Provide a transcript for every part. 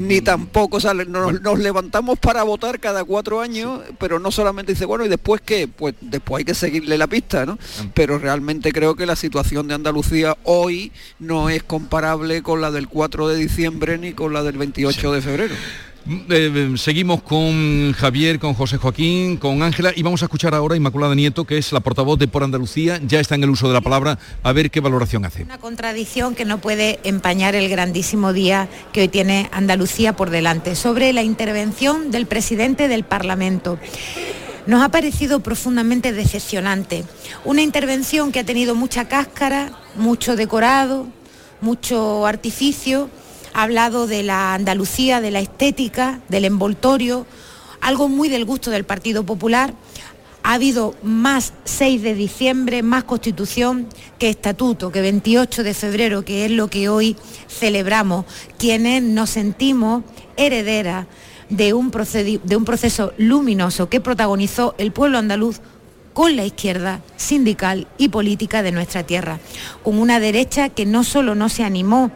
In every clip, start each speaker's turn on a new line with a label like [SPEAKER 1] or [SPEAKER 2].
[SPEAKER 1] ni tampoco sale, nos, nos, levantamos para votar cada cuatro años, pero no solamente dice, bueno, ¿y después qué? Pues después hay que seguirle la pista, ¿no? Pero realmente creo que la situación de Andalucía hoy no es comparable con la del 4 de diciembre ni con la del 28 de febrero.
[SPEAKER 2] Eh, seguimos con Javier, con José Joaquín, con Ángela y vamos a escuchar ahora a Inmaculada Nieto, que es la portavoz de Por Andalucía, ya está en el uso de la palabra, a ver qué valoración hace.
[SPEAKER 3] Una contradicción que no puede empañar el grandísimo día que hoy tiene Andalucía por delante, sobre la intervención del presidente del Parlamento nos ha parecido profundamente decepcionante. Una intervención que ha tenido mucha cáscara, mucho decorado, mucho artificio ha hablado de la Andalucía, de la estética, del envoltorio, algo muy del gusto del Partido Popular. Ha habido más 6 de diciembre, más constitución que estatuto, que 28 de febrero, que es lo que hoy celebramos, quienes nos sentimos herederas de un, de un proceso luminoso que protagonizó el pueblo andaluz con la izquierda sindical y política de nuestra tierra, con una derecha que no solo no se animó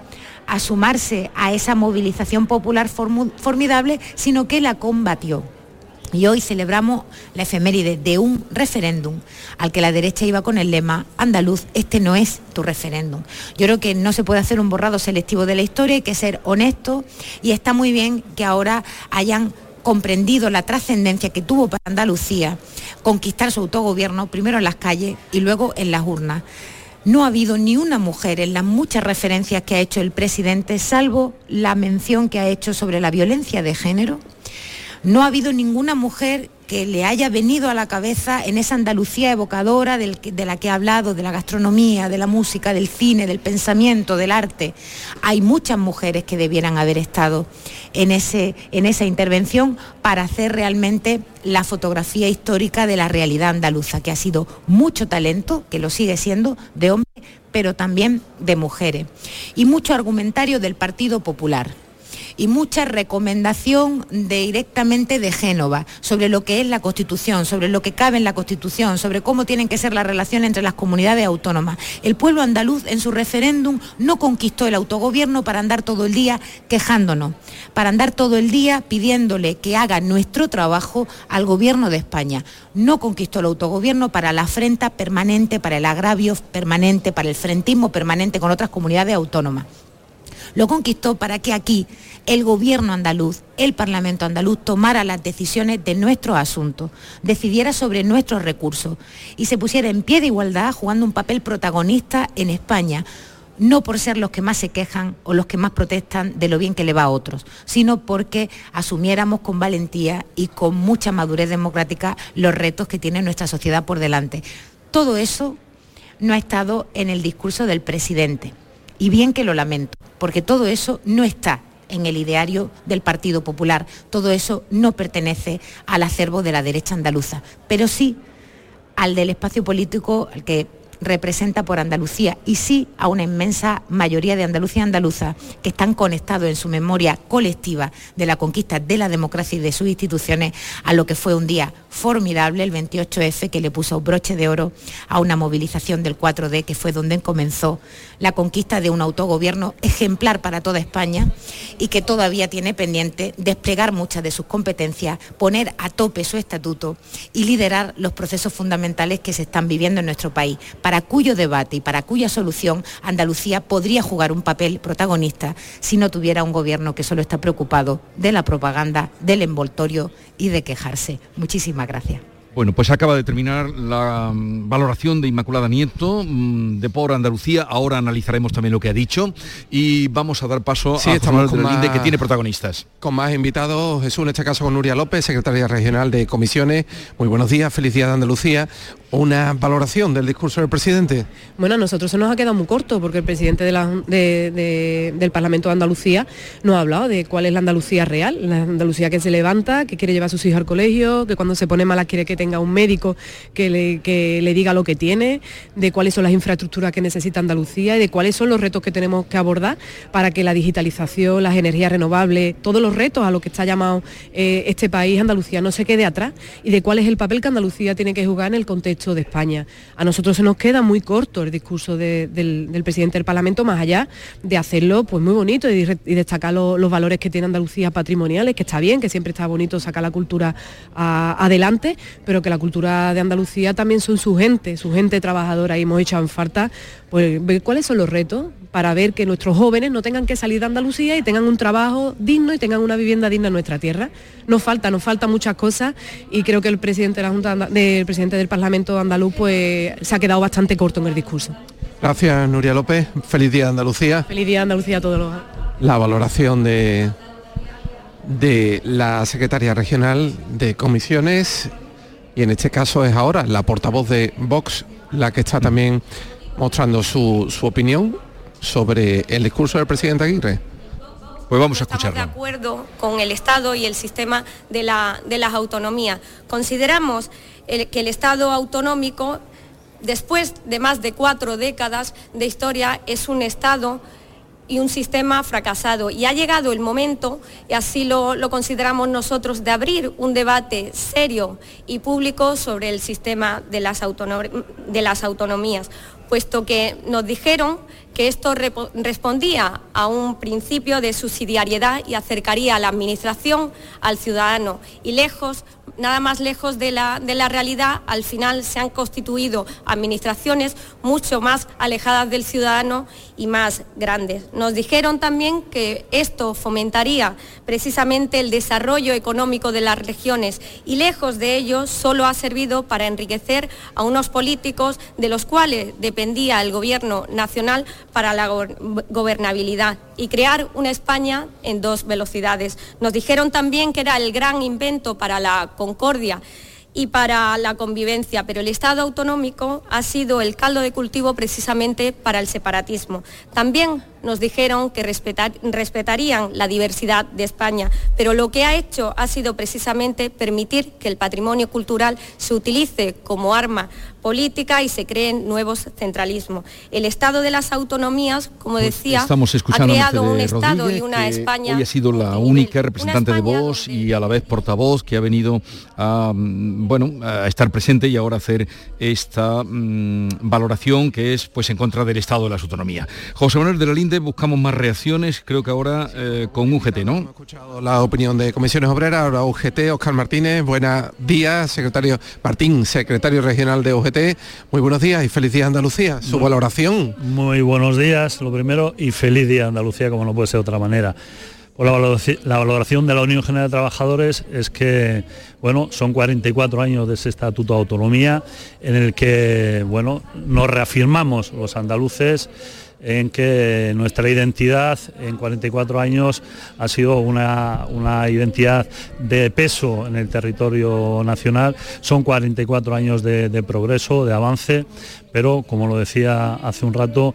[SPEAKER 3] a sumarse a esa movilización popular formidable, sino que la combatió. Y hoy celebramos la efeméride de un referéndum al que la derecha iba con el lema andaluz, este no es tu referéndum. Yo creo que no se puede hacer un borrado selectivo de la historia, hay que ser honesto y está muy bien que ahora hayan comprendido la trascendencia que tuvo para Andalucía conquistar su autogobierno, primero en las calles y luego en las urnas. No ha habido ni una mujer en las muchas referencias que ha hecho el presidente, salvo la mención que ha hecho sobre la violencia de género. No ha habido ninguna mujer que le haya venido a la cabeza en esa Andalucía evocadora de la que ha hablado, de la gastronomía, de la música, del cine, del pensamiento, del arte. Hay muchas mujeres que debieran haber estado en, ese, en esa intervención para hacer realmente la fotografía histórica de la realidad andaluza, que ha sido mucho talento, que lo sigue siendo, de hombres, pero también de mujeres. Y mucho argumentario del Partido Popular y mucha recomendación directamente de Génova sobre lo que es la Constitución, sobre lo que cabe en la Constitución, sobre cómo tienen que ser las relaciones entre las comunidades autónomas. El pueblo andaluz en su referéndum no conquistó el autogobierno para andar todo el día quejándonos, para andar todo el día pidiéndole que haga nuestro trabajo al gobierno de España. No conquistó el autogobierno para la afrenta permanente, para el agravio permanente, para el frentismo permanente con otras comunidades autónomas lo conquistó para que aquí el gobierno andaluz, el Parlamento andaluz, tomara las decisiones de nuestros asuntos, decidiera sobre nuestros recursos y se pusiera en pie de igualdad jugando un papel protagonista en España, no por ser los que más se quejan o los que más protestan de lo bien que le va a otros, sino porque asumiéramos con valentía y con mucha madurez democrática los retos que tiene nuestra sociedad por delante. Todo eso no ha estado en el discurso del presidente. Y bien que lo lamento, porque todo eso no está en el ideario del Partido Popular. Todo eso no pertenece al acervo de la derecha andaluza, pero sí al del espacio político al que representa por Andalucía y sí a una inmensa mayoría de Andalucía andaluza que están conectados en su memoria colectiva de la conquista de la democracia y de sus instituciones a lo que fue un día formidable, el 28F, que le puso broche de oro a una movilización del 4D, que fue donde comenzó la conquista de un autogobierno ejemplar para toda España y que todavía tiene pendiente desplegar muchas de sus competencias, poner a tope su estatuto y liderar los procesos fundamentales que se están viviendo en nuestro país para cuyo debate y para cuya solución Andalucía podría jugar un papel protagonista si no tuviera un gobierno que solo está preocupado de la propaganda, del envoltorio y de quejarse. Muchísimas gracias.
[SPEAKER 2] Bueno, pues acaba de terminar la mm, valoración de Inmaculada Nieto mm, de Por Andalucía. Ahora analizaremos también lo que ha dicho y vamos a dar paso a estamos con más, que tiene protagonistas.
[SPEAKER 4] Con más invitados, Jesús, en este caso con Nuria López, secretaria regional de comisiones. Muy buenos días, felicidades de Andalucía una valoración del discurso del presidente.
[SPEAKER 5] Bueno, a nosotros se nos ha quedado muy corto porque el presidente del Parlamento de Andalucía nos ha hablado de cuál es la Andalucía real, la Andalucía que se levanta, que quiere llevar a sus hijos al colegio, que cuando se pone mala quiere que tenga un médico que le, le diga lo que tiene, de cuáles son las infraestructuras que necesita Andalucía y de cuáles son los retos que tenemos que abordar para que la digitalización, las energías renovables, todos los retos a los que está llamado eh, este país, Andalucía, no se quede atrás y de cuál es el papel que Andalucía tiene que jugar en el contexto de España. A nosotros se nos queda muy corto el discurso del, presidente del Parlamento, más allá de hacerlo pues muy bonito y, destacar los valores que tiene Andalucía patrimoniales, que está bien, que siempre está bonito sacar la cultura adelante, pero que la cultura de Andalucía también son su gente, su gente trabajadora y hemos hecho en falta pues ver cuáles son los retos para ver que nuestros jóvenes no tengan que salir de Andalucía y tengan un trabajo digno y tengan una vivienda digna en nuestra tierra. Nos falta, nos falta muchas cosas y creo que el presidente de la Junta del presidente del Parlamento andaluz pues se ha quedado bastante corto en el discurso.
[SPEAKER 4] Gracias Nuria López, feliz día de Andalucía.
[SPEAKER 5] Feliz día de Andalucía a todos los.
[SPEAKER 4] La valoración de de la secretaria regional de comisiones y en este caso es ahora la portavoz de Vox la que está también mostrando su, su opinión sobre el discurso del presidente Aguirre.
[SPEAKER 2] Pues vamos a escucharlo.
[SPEAKER 6] Estamos de acuerdo con el Estado y el sistema de, la, de las autonomías. Consideramos que el Estado autonómico, después de más de cuatro décadas de historia, es un Estado y un sistema fracasado. Y ha llegado el momento, y así lo, lo, consideramos nosotros, de abrir un debate serio y público sobre el sistema de las, de las autonomías puesto que nos dijeron que esto respondía a un principio de subsidiariedad y acercaría a la Administración al ciudadano. Y lejos, nada más lejos de la, de la realidad, al final se han constituido administraciones mucho más alejadas del ciudadano y más grandes. Nos dijeron también que esto fomentaría precisamente el desarrollo económico de las regiones y lejos de ello solo ha servido para enriquecer a unos políticos de los cuales depende el gobierno nacional para la gobernabilidad y crear una España en dos velocidades. Nos dijeron también que era el gran invento para la concordia y para la convivencia, pero el Estado autonómico ha sido el caldo de cultivo precisamente para el separatismo. También nos dijeron que respetarían la diversidad de España, pero lo que ha hecho ha sido precisamente permitir que el patrimonio cultural se utilice como arma política y se creen nuevos centralismos. El Estado de las autonomías, como pues decía, ha creado un Estado y una España.
[SPEAKER 2] Hoy ha sido la única representante de voz y a la vez portavoz que ha venido a, mm, bueno, a estar presente y ahora hacer esta mm, valoración que es pues en contra del Estado de las autonomías. José Manuel de la Buscamos más reacciones, creo que ahora eh, con UGT, ¿no? Hemos
[SPEAKER 4] escuchado la opinión de Comisiones Obreras, ahora UGT, Oscar Martínez, buenos días, secretario Martín, secretario regional de UGT muy buenos días y feliz día Andalucía. Su valoración.
[SPEAKER 7] Muy buenos días, lo primero, y feliz día Andalucía, como no puede ser de otra manera. Pues la, valoración, de la Unión General de Trabajadores es que, bueno, son 44 años de ese estatuto de autonomía en el que, bueno, nos reafirmamos los andaluces en que nuestra identidad en 44 años ha sido una, identidad de peso en el territorio nacional. Son 44 años de, progreso, de avance, pero como lo decía hace un rato,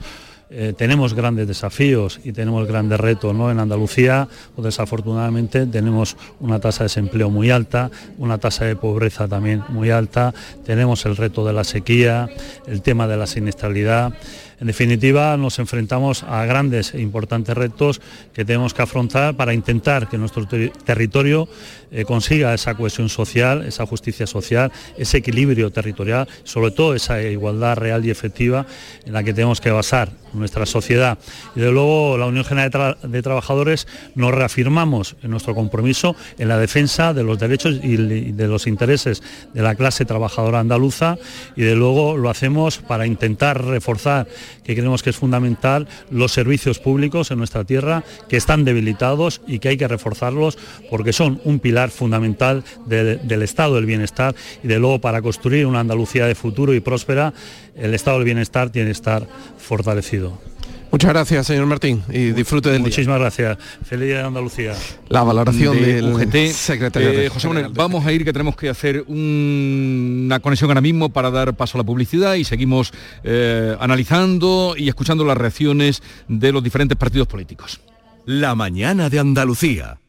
[SPEAKER 7] eh, tenemos grandes desafíos y tenemos grandes retos. ¿no? En Andalucía, pues, desafortunadamente, tenemos una tasa de desempleo muy alta, una tasa de pobreza también muy alta, tenemos el reto de la sequía, el tema de la siniestralidad. En definitiva, nos enfrentamos a grandes e importantes retos que tenemos que afrontar para intentar que nuestro territorio eh, consiga esa cohesión social, esa justicia social, ese equilibrio territorial, sobre todo esa igualdad real y efectiva en la que tenemos que basar nuestra sociedad. Y de luego la Unión General de, Trabajadores nos reafirmamos en nuestro compromiso en la defensa de los derechos y de los intereses de la clase trabajadora andaluza y de luego lo hacemos para intentar reforzar que creemos que es fundamental los servicios públicos en nuestra tierra que están debilitados y que hay que reforzarlos porque son un pilar fundamental del estado del bienestar y de luego para construir una Andalucía de futuro y próspera el estado del bienestar tiene que estar fortalecido.
[SPEAKER 4] Muchas gracias, señor Martín, y disfrute del
[SPEAKER 7] Muchísimas gracias. Feliz día de Andalucía.
[SPEAKER 4] La valoración de del UGT.
[SPEAKER 2] Secretario eh, José Manuel, vamos a ir que tenemos que hacer una conexión ahora mismo para dar paso a la publicidad y seguimos eh, analizando y escuchando las reacciones de los diferentes partidos políticos.
[SPEAKER 8] La mañana de Andalucía.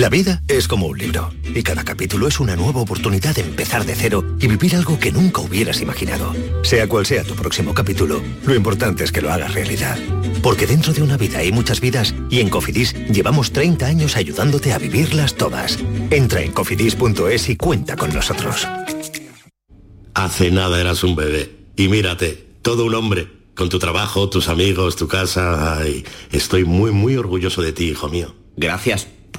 [SPEAKER 8] La vida es como un libro y cada capítulo es una nueva oportunidad de empezar de cero y vivir algo que nunca hubieras imaginado. Sea cual sea tu próximo capítulo, lo importante es que lo hagas realidad. Porque dentro de una vida hay muchas vidas y en Cofidis llevamos 30 años ayudándote a vivirlas todas. Entra en cofidis.es y cuenta con nosotros.
[SPEAKER 9] Hace nada eras un bebé. Y mírate, todo un hombre, con tu trabajo, tus amigos, tu casa. Ay, estoy muy, muy orgulloso de ti, hijo mío.
[SPEAKER 10] Gracias.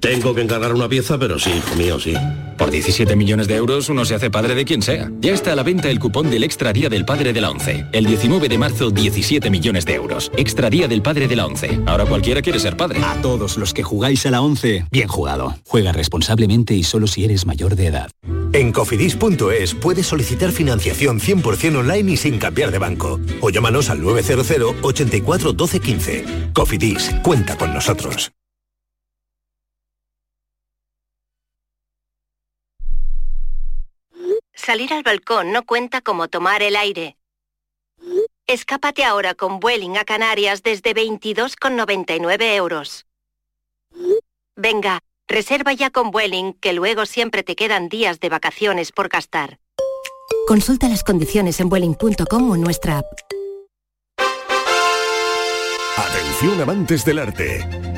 [SPEAKER 9] Tengo que encargar una pieza, pero sí, hijo mío, sí.
[SPEAKER 11] Por 17 millones de euros uno se hace padre de quien sea. Ya está a la venta el cupón del Extra Día del Padre de la ONCE. El 19 de marzo, 17 millones de euros. Extra Día del Padre de la ONCE. Ahora cualquiera quiere ser padre.
[SPEAKER 12] A todos los que jugáis a la ONCE, bien jugado. Juega responsablemente y solo si eres mayor de edad.
[SPEAKER 8] En cofidis.es puedes solicitar financiación 100% online y sin cambiar de banco. O llámanos al 900 84 12 15. Cofidis, cuenta con nosotros.
[SPEAKER 13] Salir al balcón no cuenta como tomar el aire. Escápate ahora con Vueling a Canarias desde 22,99 euros. Venga, reserva ya con Vueling, que luego siempre te quedan días de vacaciones por gastar.
[SPEAKER 14] Consulta las condiciones en Vueling.com o en nuestra app.
[SPEAKER 15] Atención amantes del arte.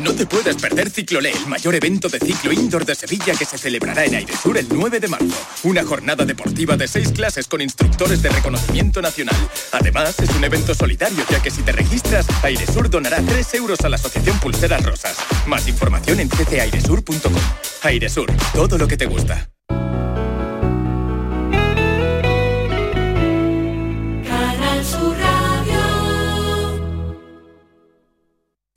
[SPEAKER 16] No te puedes perder Ciclolé, el mayor evento de ciclo indoor de Sevilla que se celebrará en Airesur el 9 de marzo. Una jornada deportiva de seis clases con instructores de reconocimiento nacional. Además, es un evento solidario ya que si te registras, Airesur donará 3 euros a la Asociación Pulseras Rosas. Más información en ccairesur.com. Airesur, todo lo que te gusta.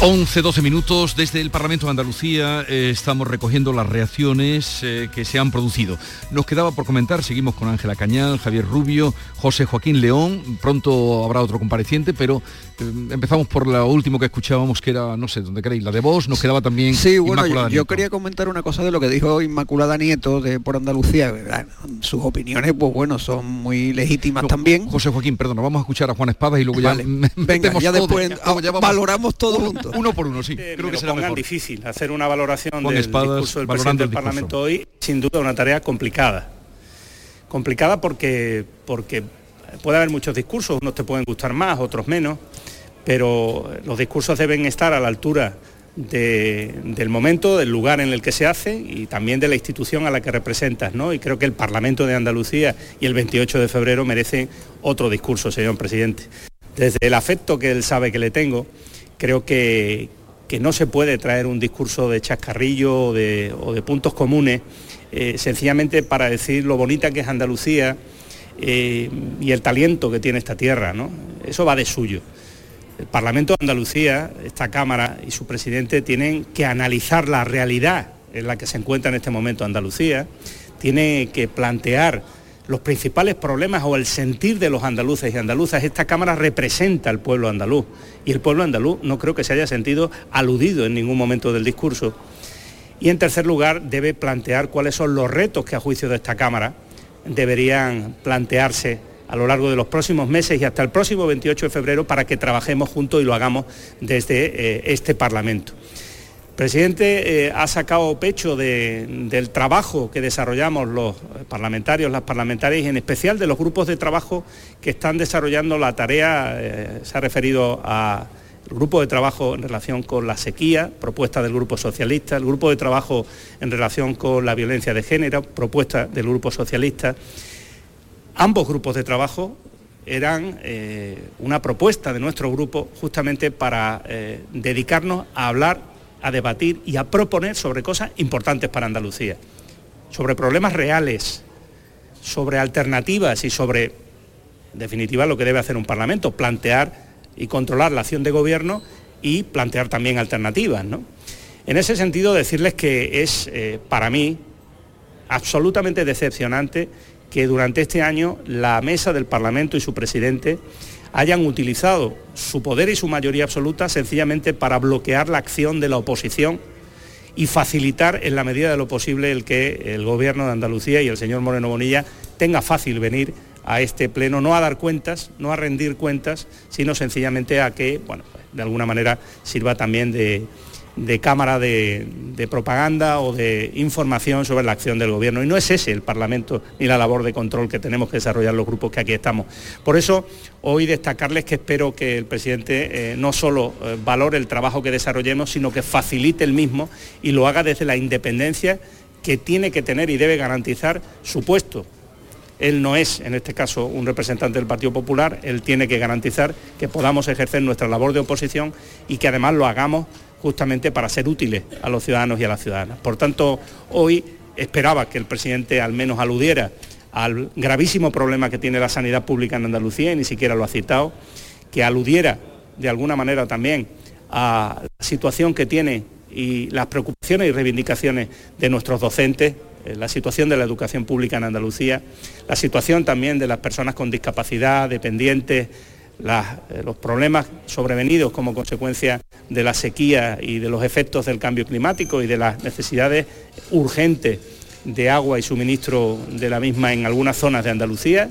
[SPEAKER 2] 11, 12 minutos desde el Parlamento de Andalucía eh, estamos recogiendo las reacciones eh, que se han producido. Nos quedaba por comentar, seguimos con Ángela Cañal, Javier Rubio, José Joaquín León, pronto habrá otro compareciente, pero empezamos por lo último que escuchábamos, que era, no sé, ¿dónde queréis? La de vos, nos quedaba también
[SPEAKER 1] Sí, bueno, yo, quería comentar una cosa de lo que dijo Inmaculada Nieto de por Andalucía. Sus opiniones, pues bueno, son muy legítimas también.
[SPEAKER 2] José Joaquín, perdón, vamos a escuchar a Juan Espadas y luego ya...
[SPEAKER 1] Venga, ya después valoramos todo juntos.
[SPEAKER 2] Uno por uno, sí. Eh,
[SPEAKER 17] creo que será mejor. difícil hacer una valoración del discurso del presidente del Parlamento hoy, sin duda una tarea complicada. Complicada porque, porque puede haber muchos discursos, unos te pueden gustar más, otros menos, pero los discursos deben estar a la altura del momento, del lugar en el que se hace y también de la institución a la que representas, ¿no? Y creo que el Parlamento de Andalucía y el 28 de febrero merecen otro discurso, señor presidente. Desde el afecto que él sabe que le tengo, creo que, no se puede traer un discurso de chascarrillo o de, puntos comunes, eh, sencillamente para decir lo bonita que es Andalucía eh, y el talento que tiene esta tierra. ¿no? Eso va de suyo. El Parlamento de Andalucía, esta Cámara y su presidente tienen que analizar la realidad en la que se encuentra en este momento Andalucía, tiene que plantear los principales problemas o el sentir de los andaluces y andaluzas. Esta Cámara representa al pueblo andaluz y el pueblo andaluz no creo que se haya sentido aludido en ningún momento del discurso. Y en tercer lugar, debe plantear cuáles son los retos que a juicio de esta Cámara deberían plantearse a lo largo de los próximos meses y hasta el próximo 28 de febrero para que trabajemos juntos y lo hagamos desde eh, este Parlamento. El presidente eh, ha sacado pecho del trabajo que desarrollamos los parlamentarios, las parlamentarias y en especial de los grupos de trabajo que están desarrollando la tarea, eh, se ha referido al grupo de trabajo en relación con la sequía, propuesta del Grupo Socialista, el grupo de trabajo en relación con la violencia de género, propuesta del Grupo Socialista. Ambos grupos de trabajo eran eh, una propuesta de nuestro grupo justamente para dedicarnos a hablar a debatir y a proponer sobre cosas importantes para Andalucía, sobre problemas reales, sobre alternativas y sobre, en definitiva, lo que debe hacer un Parlamento, plantear y controlar la acción de gobierno y plantear también alternativas. En ese sentido, decirles que es eh, para mí absolutamente decepcionante que durante este año la mesa del Parlamento y su presidente hayan utilizado su poder y su mayoría absoluta sencillamente para bloquear la acción de la oposición y facilitar en la medida de lo posible el que el gobierno de Andalucía y el señor Moreno Bonilla tenga fácil venir a este pleno, no a dar cuentas, no a rendir cuentas, sino sencillamente a que, bueno, de alguna manera sirva también de, de cámara de, propaganda o de información sobre la acción del gobierno. Y no es ese el Parlamento ni la labor de control que tenemos que desarrollar los grupos que aquí estamos. Por eso, hoy destacarles que espero que el presidente eh, no solo eh, valore el trabajo que desarrollemos, sino que facilite el mismo y lo haga desde la independencia que tiene que tener y debe garantizar su puesto. Él no es, en este caso, un representante del Partido Popular, él tiene que garantizar que podamos ejercer nuestra labor de oposición y que además lo hagamos justamente para ser útiles a los ciudadanos y a las ciudadanas. Por tanto, hoy esperaba que el presidente al menos aludiera al gravísimo problema que tiene la sanidad pública en Andalucía y ni siquiera lo ha citado, que aludiera de alguna manera también a la situación que tiene y las preocupaciones y reivindicaciones de nuestros docentes, eh, la situación de la educación pública en Andalucía, la situación también de las personas con discapacidad, dependientes, eh, los problemas sobrevenidos como consecuencia de la sequía y de los efectos del cambio climático y de las necesidades urgentes de agua y suministro de la misma en algunas zonas de Andalucía.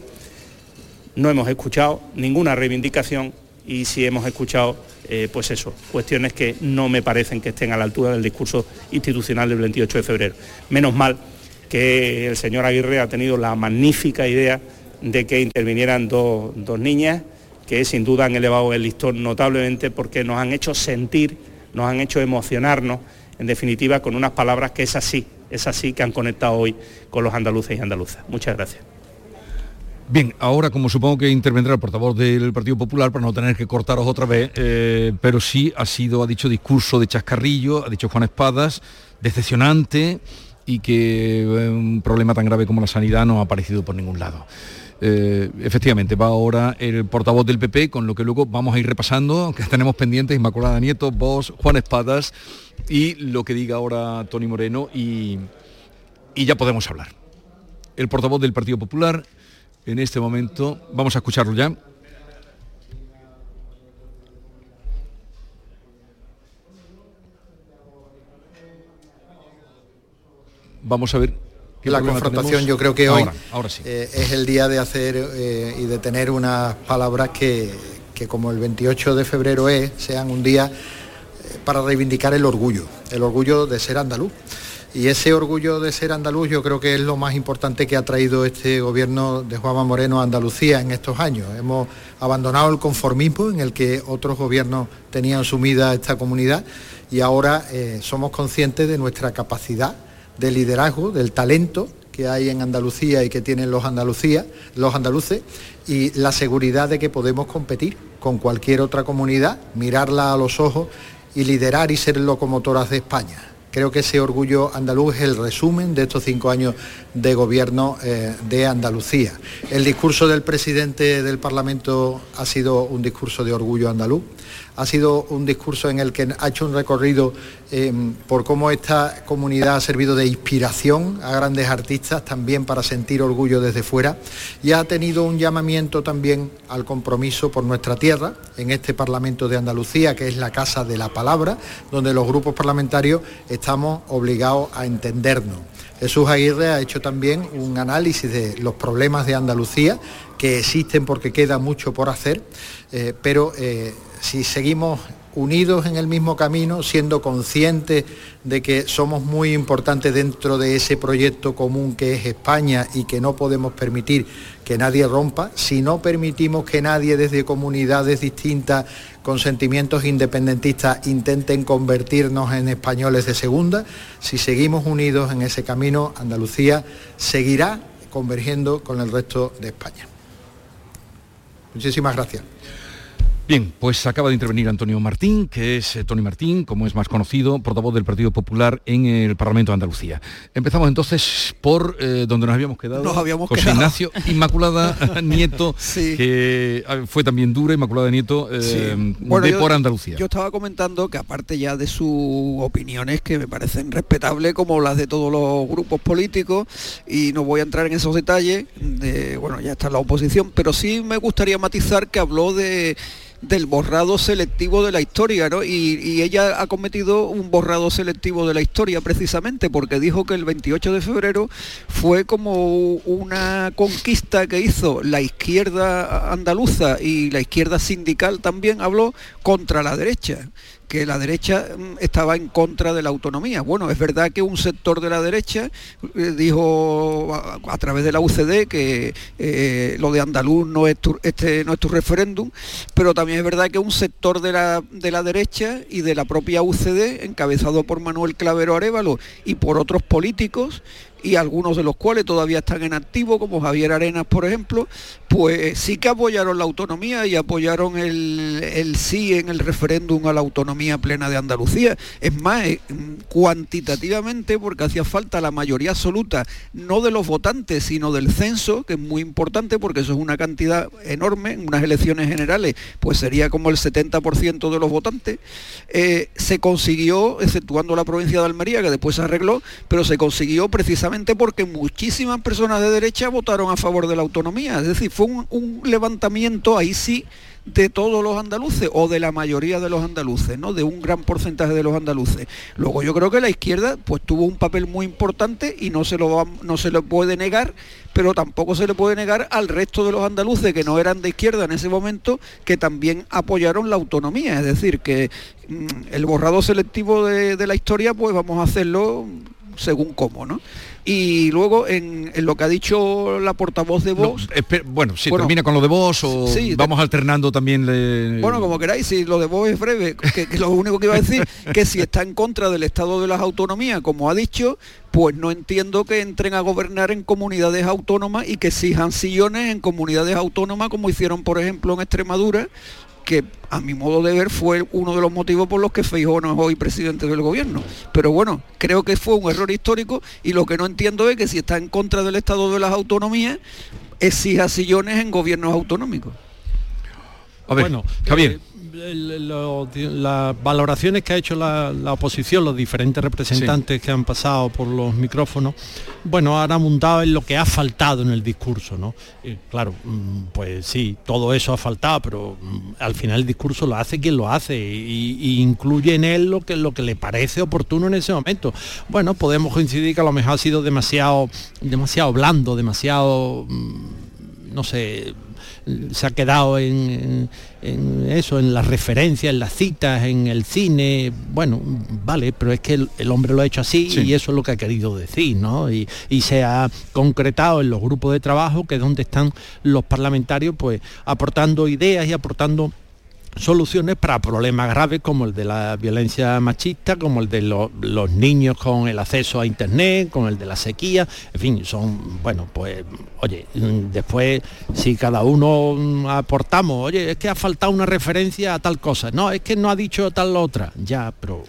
[SPEAKER 17] No hemos escuchado ninguna reivindicación y sí hemos escuchado, eh, pues eso, cuestiones que no me parecen que estén a la altura del discurso institucional del 28 de febrero. Menos mal que el señor Aguirre ha tenido la magnífica idea de que intervinieran dos niñas que sin duda han elevado el listón notablemente porque nos han hecho sentir, nos han hecho emocionarnos, en definitiva, con unas palabras que es así, es así que han conectado hoy con los andaluces y andaluzas. Muchas gracias.
[SPEAKER 2] Bien, ahora como supongo que intervendrá el portavoz del Partido Popular para no tener que cortaros otra vez, eh, pero sí ha sido, ha dicho discurso de chascarrillo, ha dicho Juan Espadas, decepcionante y que eh, un problema tan grave como la sanidad no ha aparecido por ningún lado. Eh, efectivamente, va ahora el portavoz del PP, con lo que luego vamos a ir repasando, que tenemos pendientes, Inmaculada Nieto, vos, Juan Espadas, y lo que diga ahora Tony Moreno, y, y ya podemos hablar. El portavoz del Partido Popular, en este momento, vamos a escucharlo ya. Vamos a ver
[SPEAKER 18] la confrontación yo creo que hoy eh, es el día de hacer eh, y de tener unas palabras que, como el 28 de febrero es, sean un día eh, para reivindicar el orgullo, el orgullo de ser andaluz. Y ese orgullo de ser andaluz yo creo que es lo más importante que ha traído este gobierno de Juanma Moreno a Andalucía en estos años. Hemos abandonado el conformismo en el que otros gobiernos tenían sumida esta comunidad y ahora somos conscientes de nuestra capacidad de liderazgo, del talento que hay en Andalucía y que tienen los, andaluces y la seguridad de que podemos competir con cualquier otra comunidad, mirarla a los ojos y liderar y ser locomotoras de España. Creo que ese orgullo andaluz es el resumen de estos cinco años de gobierno eh, de Andalucía. El discurso del presidente del Parlamento ha sido un discurso de orgullo andaluz ha sido un discurso en el que ha hecho un recorrido eh, por cómo esta comunidad ha servido de inspiración a grandes artistas también para sentir orgullo desde fuera y ha tenido un llamamiento también al compromiso por nuestra tierra en este Parlamento de Andalucía, que es la Casa de la Palabra, donde los grupos parlamentarios estamos obligados a entendernos. Jesús Aguirre ha hecho también un análisis de los problemas de Andalucía, que existen porque queda mucho por hacer, eh, pero eh, si seguimos unidos en el mismo camino, siendo conscientes de que somos muy importantes dentro de ese proyecto común que es España y que no podemos permitir que nadie rompa, si no permitimos que nadie desde comunidades distintas con sentimientos independentistas intenten convertirnos en españoles de segunda, si seguimos unidos en ese camino, Andalucía seguirá convergiendo con el resto de España. Muchísimas gracias.
[SPEAKER 2] Bien, pues acaba de intervenir Antonio Martín, que es eh, Tony Martín, como es más conocido, portavoz del Partido Popular en el Parlamento de Andalucía. Empezamos entonces por eh, donde nos habíamos quedado.
[SPEAKER 1] Nos habíamos
[SPEAKER 2] José
[SPEAKER 1] quedado.
[SPEAKER 2] Ignacio Inmaculada Nieto, que ah, fue también dura, Inmaculada Nieto, eh, de
[SPEAKER 1] yo,
[SPEAKER 2] por Andalucía.
[SPEAKER 1] Yo estaba comentando que aparte ya de sus opiniones que me parecen respetables como las de todos los grupos políticos, y no voy a entrar en esos detalles, de, bueno, ya está la oposición, pero sí me gustaría matizar que habló de del borrado selectivo de la historia, ¿no? Y, y, ella ha cometido un borrado selectivo de la historia precisamente porque dijo que el 28 de febrero fue como una conquista que hizo la izquierda andaluza y la izquierda sindical también habló contra la derecha que la derecha mm, estaba en contra de la autonomía. Bueno, es verdad que un sector de la derecha eh, dijo a, través de la UCD que eh, lo de andaluz no es tu, este no es tu referéndum, pero también es verdad que un sector de la, de la derecha y de la propia UCD, encabezado por Manuel Clavero Arevalo y por otros políticos, y algunos de los cuales todavía están en activo, como Javier Arenas, por ejemplo, pues sí que apoyaron la autonomía y apoyaron el, el sí en el referéndum a la autonomía plena de Andalucía. Es más, eh, cuantitativamente, porque hacía falta la mayoría absoluta, no de los votantes, sino del censo, que es muy importante porque eso es una cantidad enorme, en unas elecciones generales, pues sería como el 70% de los votantes, eh, se consiguió, exceptuando la provincia de Almería, que después se arregló, pero se consiguió precisamente porque muchísimas personas de derecha votaron a favor de la autonomía. Es decir, fue un, levantamiento ahí sí de todos los andaluces o de la mayoría de los andaluces, ¿no? De un gran porcentaje de los andaluces. Luego yo creo que la izquierda pues tuvo un papel muy importante y no se lo no se lo puede negar, pero tampoco se le puede negar al resto de los andaluces que no eran de izquierda en ese momento que también apoyaron la autonomía, es decir, que mmm, el borrado selectivo de, de la historia pues vamos a hacerlo según cómo, ¿no? Y luego en, en, lo que ha dicho la portavoz de Vox...
[SPEAKER 2] No, bueno, si bueno, termina con lo de Vox o sí, vamos alternando también... Le...
[SPEAKER 1] Bueno, como queráis, si lo de Vox es breve, que, que, lo único que iba a decir, que si está en contra del Estado de las Autonomías, como ha dicho, pues no entiendo que entren a gobernar en comunidades autónomas y que exijan sillones en comunidades autónomas, como hicieron, por ejemplo, en Extremadura, que a mi modo de ver fue uno de los motivos por los que Feijóo no es hoy presidente del gobierno. Pero bueno, creo que fue un error histórico y lo que no entiendo es que si está en contra del Estado de las Autonomías, exija sillones en gobiernos autonómicos.
[SPEAKER 2] A ver, bueno, Javier. Eh,
[SPEAKER 19] lo, las valoraciones que ha hecho la, la, oposición, los diferentes representantes sí. que han pasado por los micrófonos, bueno, han abundado en lo que ha faltado en el discurso, ¿no? Y claro, pues sí, todo eso ha faltado, pero al final el discurso lo hace quien lo hace y, y incluye en él lo que, lo que le parece oportuno en ese momento. Bueno, podemos coincidir que a lo mejor ha sido demasiado, demasiado blando, demasiado, no sé, se ha quedado en, en, eso, en las referencias, en las citas, en el cine, bueno, vale, pero es que el, el hombre lo ha hecho así sí. y eso es lo que ha querido decir, ¿no? Y, y, se ha concretado en los grupos de trabajo, que es donde están los parlamentarios, pues aportando ideas y aportando soluciones para problemas graves como el de la violencia machista, como el de lo, los niños con el acceso a internet, con el de la sequía, en fin, son, bueno, pues, oye, después si cada uno aportamos, oye, es que ha faltado una referencia a tal cosa, no, es que no ha dicho tal otra, ya, pero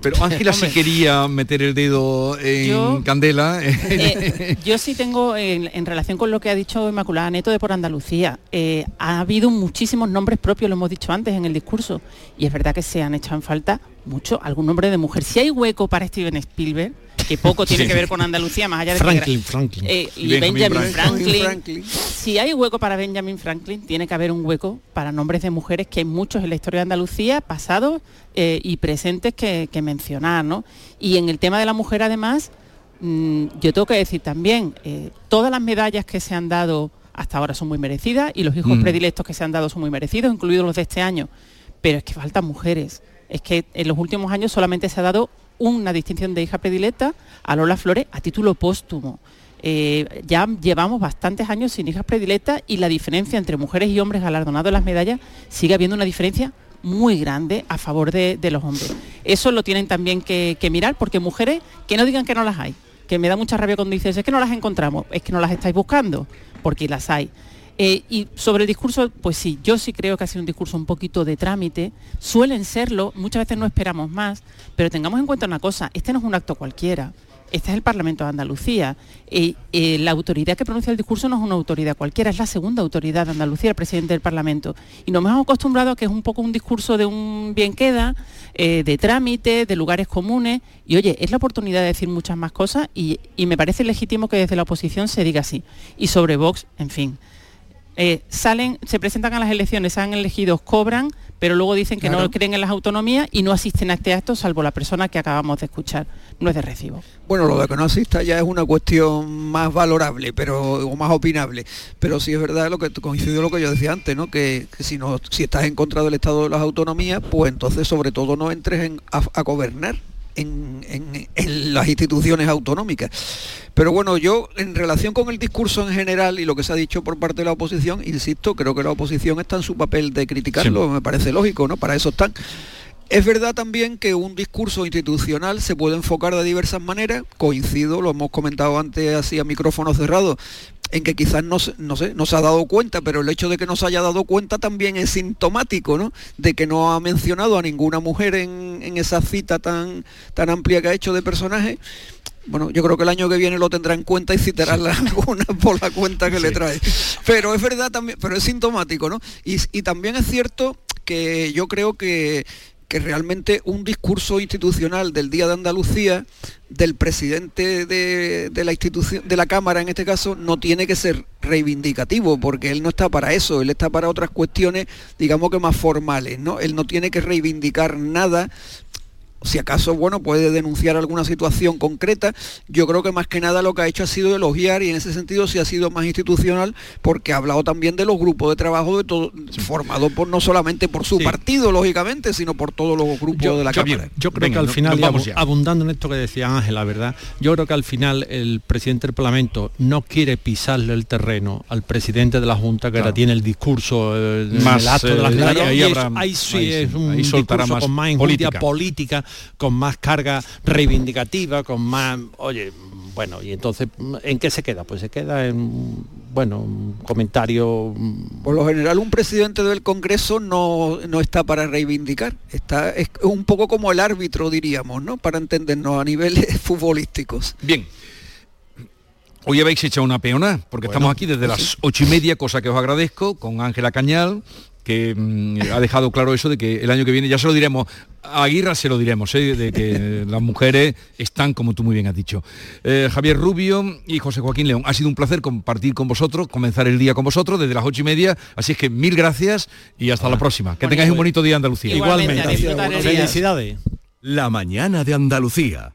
[SPEAKER 2] pero Ángela sí quería meter el dedo en yo, Candela.
[SPEAKER 20] Eh, yo sí tengo, en, en, relación con lo que ha dicho Inmaculada Neto de por Andalucía, eh, ha habido muchísimos nombres propios, lo hemos dicho antes en el discurso, y es verdad que se han echado en falta mucho algún nombre de mujer. Si hay hueco para Steven Spielberg, que poco tiene sí. que ver con Andalucía, más allá de
[SPEAKER 19] Franklin, que, Franklin.
[SPEAKER 20] Eh, y Benjamin, Benjamin Franklin. Franklin. Si hay hueco para Benjamin Franklin, tiene que haber un hueco para nombres de mujeres que hay muchos en la historia de Andalucía, pasados eh, y presentes que, que, mencionar, ¿no? Y en el tema de la mujer, además, mmm, yo tengo que decir también, eh, todas las medallas que se han dado hasta ahora son muy merecidas y los hijos mm. predilectos que se han dado son muy merecidos, incluidos los de este año. Pero es que faltan mujeres. Es que en los últimos años solamente se ha dado una distinción de hija predilecta a Lola Flores a título póstumo. Eh, ya llevamos bastantes años sin hijas predilectas y la diferencia entre mujeres y hombres galardonados en las medallas sigue habiendo una diferencia muy grande a favor de, los hombres. Eso lo tienen también que, que, mirar porque mujeres que no digan que no las hay, que me da mucha rabia cuando dices es que no las encontramos, es que no las estáis buscando, porque las hay. Eh, y sobre el discurso, pues sí, yo sí creo que ha sido un discurso un poquito de trámite, suelen serlo, muchas veces no esperamos más, pero tengamos en cuenta una cosa, este no es un acto cualquiera este es el Parlamento de Andalucía. y la autoridad que pronuncia el discurso no es una autoridad cualquiera, es la segunda autoridad de Andalucía, el presidente del Parlamento. Y nos hemos acostumbrado a que es un poco un discurso de un bien queda, eh, de trámite, de lugares comunes. Y oye, es la oportunidad de decir muchas más cosas y me parece legítimo que desde la oposición se diga así. Y sobre Vox, en fin. Eh, salen, se presentan a las elecciones, han elegidos, cobran, pero luego dicen que no creen en las autonomías y no asisten a este acto, salvo la persona que acabamos de escuchar. No es de recibo.
[SPEAKER 1] Bueno, lo de que no asista ya es una cuestión más valorable, pero o más opinable. Pero sí es verdad lo que coincidió lo que yo decía antes, ¿no? Que, si no, si estás en contra del estado de las autonomías, pues entonces sobre todo no entres a gobernar en, las instituciones autonómicas. Pero bueno, yo en relación con el discurso en general y lo que se ha dicho por parte de la oposición, insisto, creo que la oposición está en su papel de criticarlo, me parece lógico, ¿no? Para eso están. Es verdad también que un discurso institucional se puede enfocar de diversas maneras, coincido, lo hemos comentado antes así a micrófono cerrado, en que quizás no, no, sé, no se ha dado cuenta, pero el hecho de que no se haya dado cuenta también es sintomático, ¿no? De que no ha mencionado a ninguna mujer en, esa cita tan, tan amplia que ha hecho de personaje. Bueno, yo creo que el año que viene lo tendrá en cuenta y citará alguna por la cuenta que le trae. Pero es verdad también, pero es sintomático, ¿no? Y, y también es cierto que yo creo que que realmente un discurso institucional del Día de Andalucía del presidente de, la institución de la cámara en este caso no tiene que ser reivindicativo porque él no está para eso él está para otras cuestiones digamos que más formales no él no tiene que reivindicar nada si acaso, bueno, puede denunciar alguna situación concreta. Yo creo que más que nada lo que ha hecho ha sido elogiar y en ese sentido sí ha sido más institucional porque ha hablado también de los grupos de trabajo de todo, formados por no solamente por su partido, lógicamente, sino por todos los grupos de la Cámara.
[SPEAKER 19] Yo creo que al final, abundando en esto que decía Ángela, ¿verdad? Yo creo que al final el presidente del Parlamento no quiere pisarle el terreno al presidente de la Junta que ahora tiene el discurso eh, más, el acto de la eh, ahí, sí, es un discurso más con más política con más carga reivindicativa, con más, oye, bueno, y entonces, ¿en qué se queda? Pues se queda en, bueno, un comentario...
[SPEAKER 1] Por lo general un presidente del Congreso no, está para reivindicar, está, es un poco como el árbitro, diríamos, ¿no? Para entendernos a niveles futbolísticos.
[SPEAKER 2] Bien. Hoy habéis hecho una peona, porque estamos aquí desde pues las ocho y media, cosa que os agradezco, con Ángela Cañal, que mm, ha dejado claro eso de que el año que viene, ya se lo diremos, a Aguirre se lo diremos, ¿eh? de que las mujeres están, como tú muy bien has dicho. Eh, Javier Rubio y José Joaquín León, ha sido un placer compartir con vosotros, comenzar el día con vosotros desde las ocho y media, así es que mil gracias y hasta la próxima. Que tengáis un bonito día Andalucía.
[SPEAKER 19] Igualmente. Felicidades.
[SPEAKER 15] La mañana de Andalucía.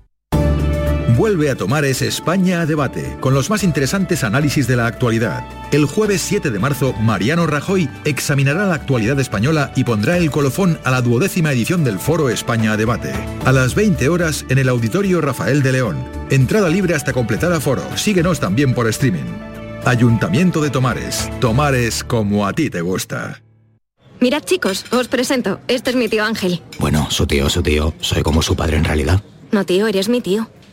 [SPEAKER 15] Vuelve a tomar ese España a debate, con los más interesantes análisis de la actualidad. El jueves 7 de marzo, Mariano Rajoy examinará la actualidad española y pondrá el colofón a la duodécima edición del Foro España a debate. A las 20 horas en el Auditorio Rafael de León. Entrada libre hasta completar aforo. Síguenos también por streaming. Ayuntamiento de Tomares. Tomares como a ti te gusta.
[SPEAKER 21] Mirad chicos, os presento. Este es mi tío Ángel.
[SPEAKER 22] Bueno, su tío, su tío. Soy como su padre en realidad.
[SPEAKER 21] No, tío, eres mi tío.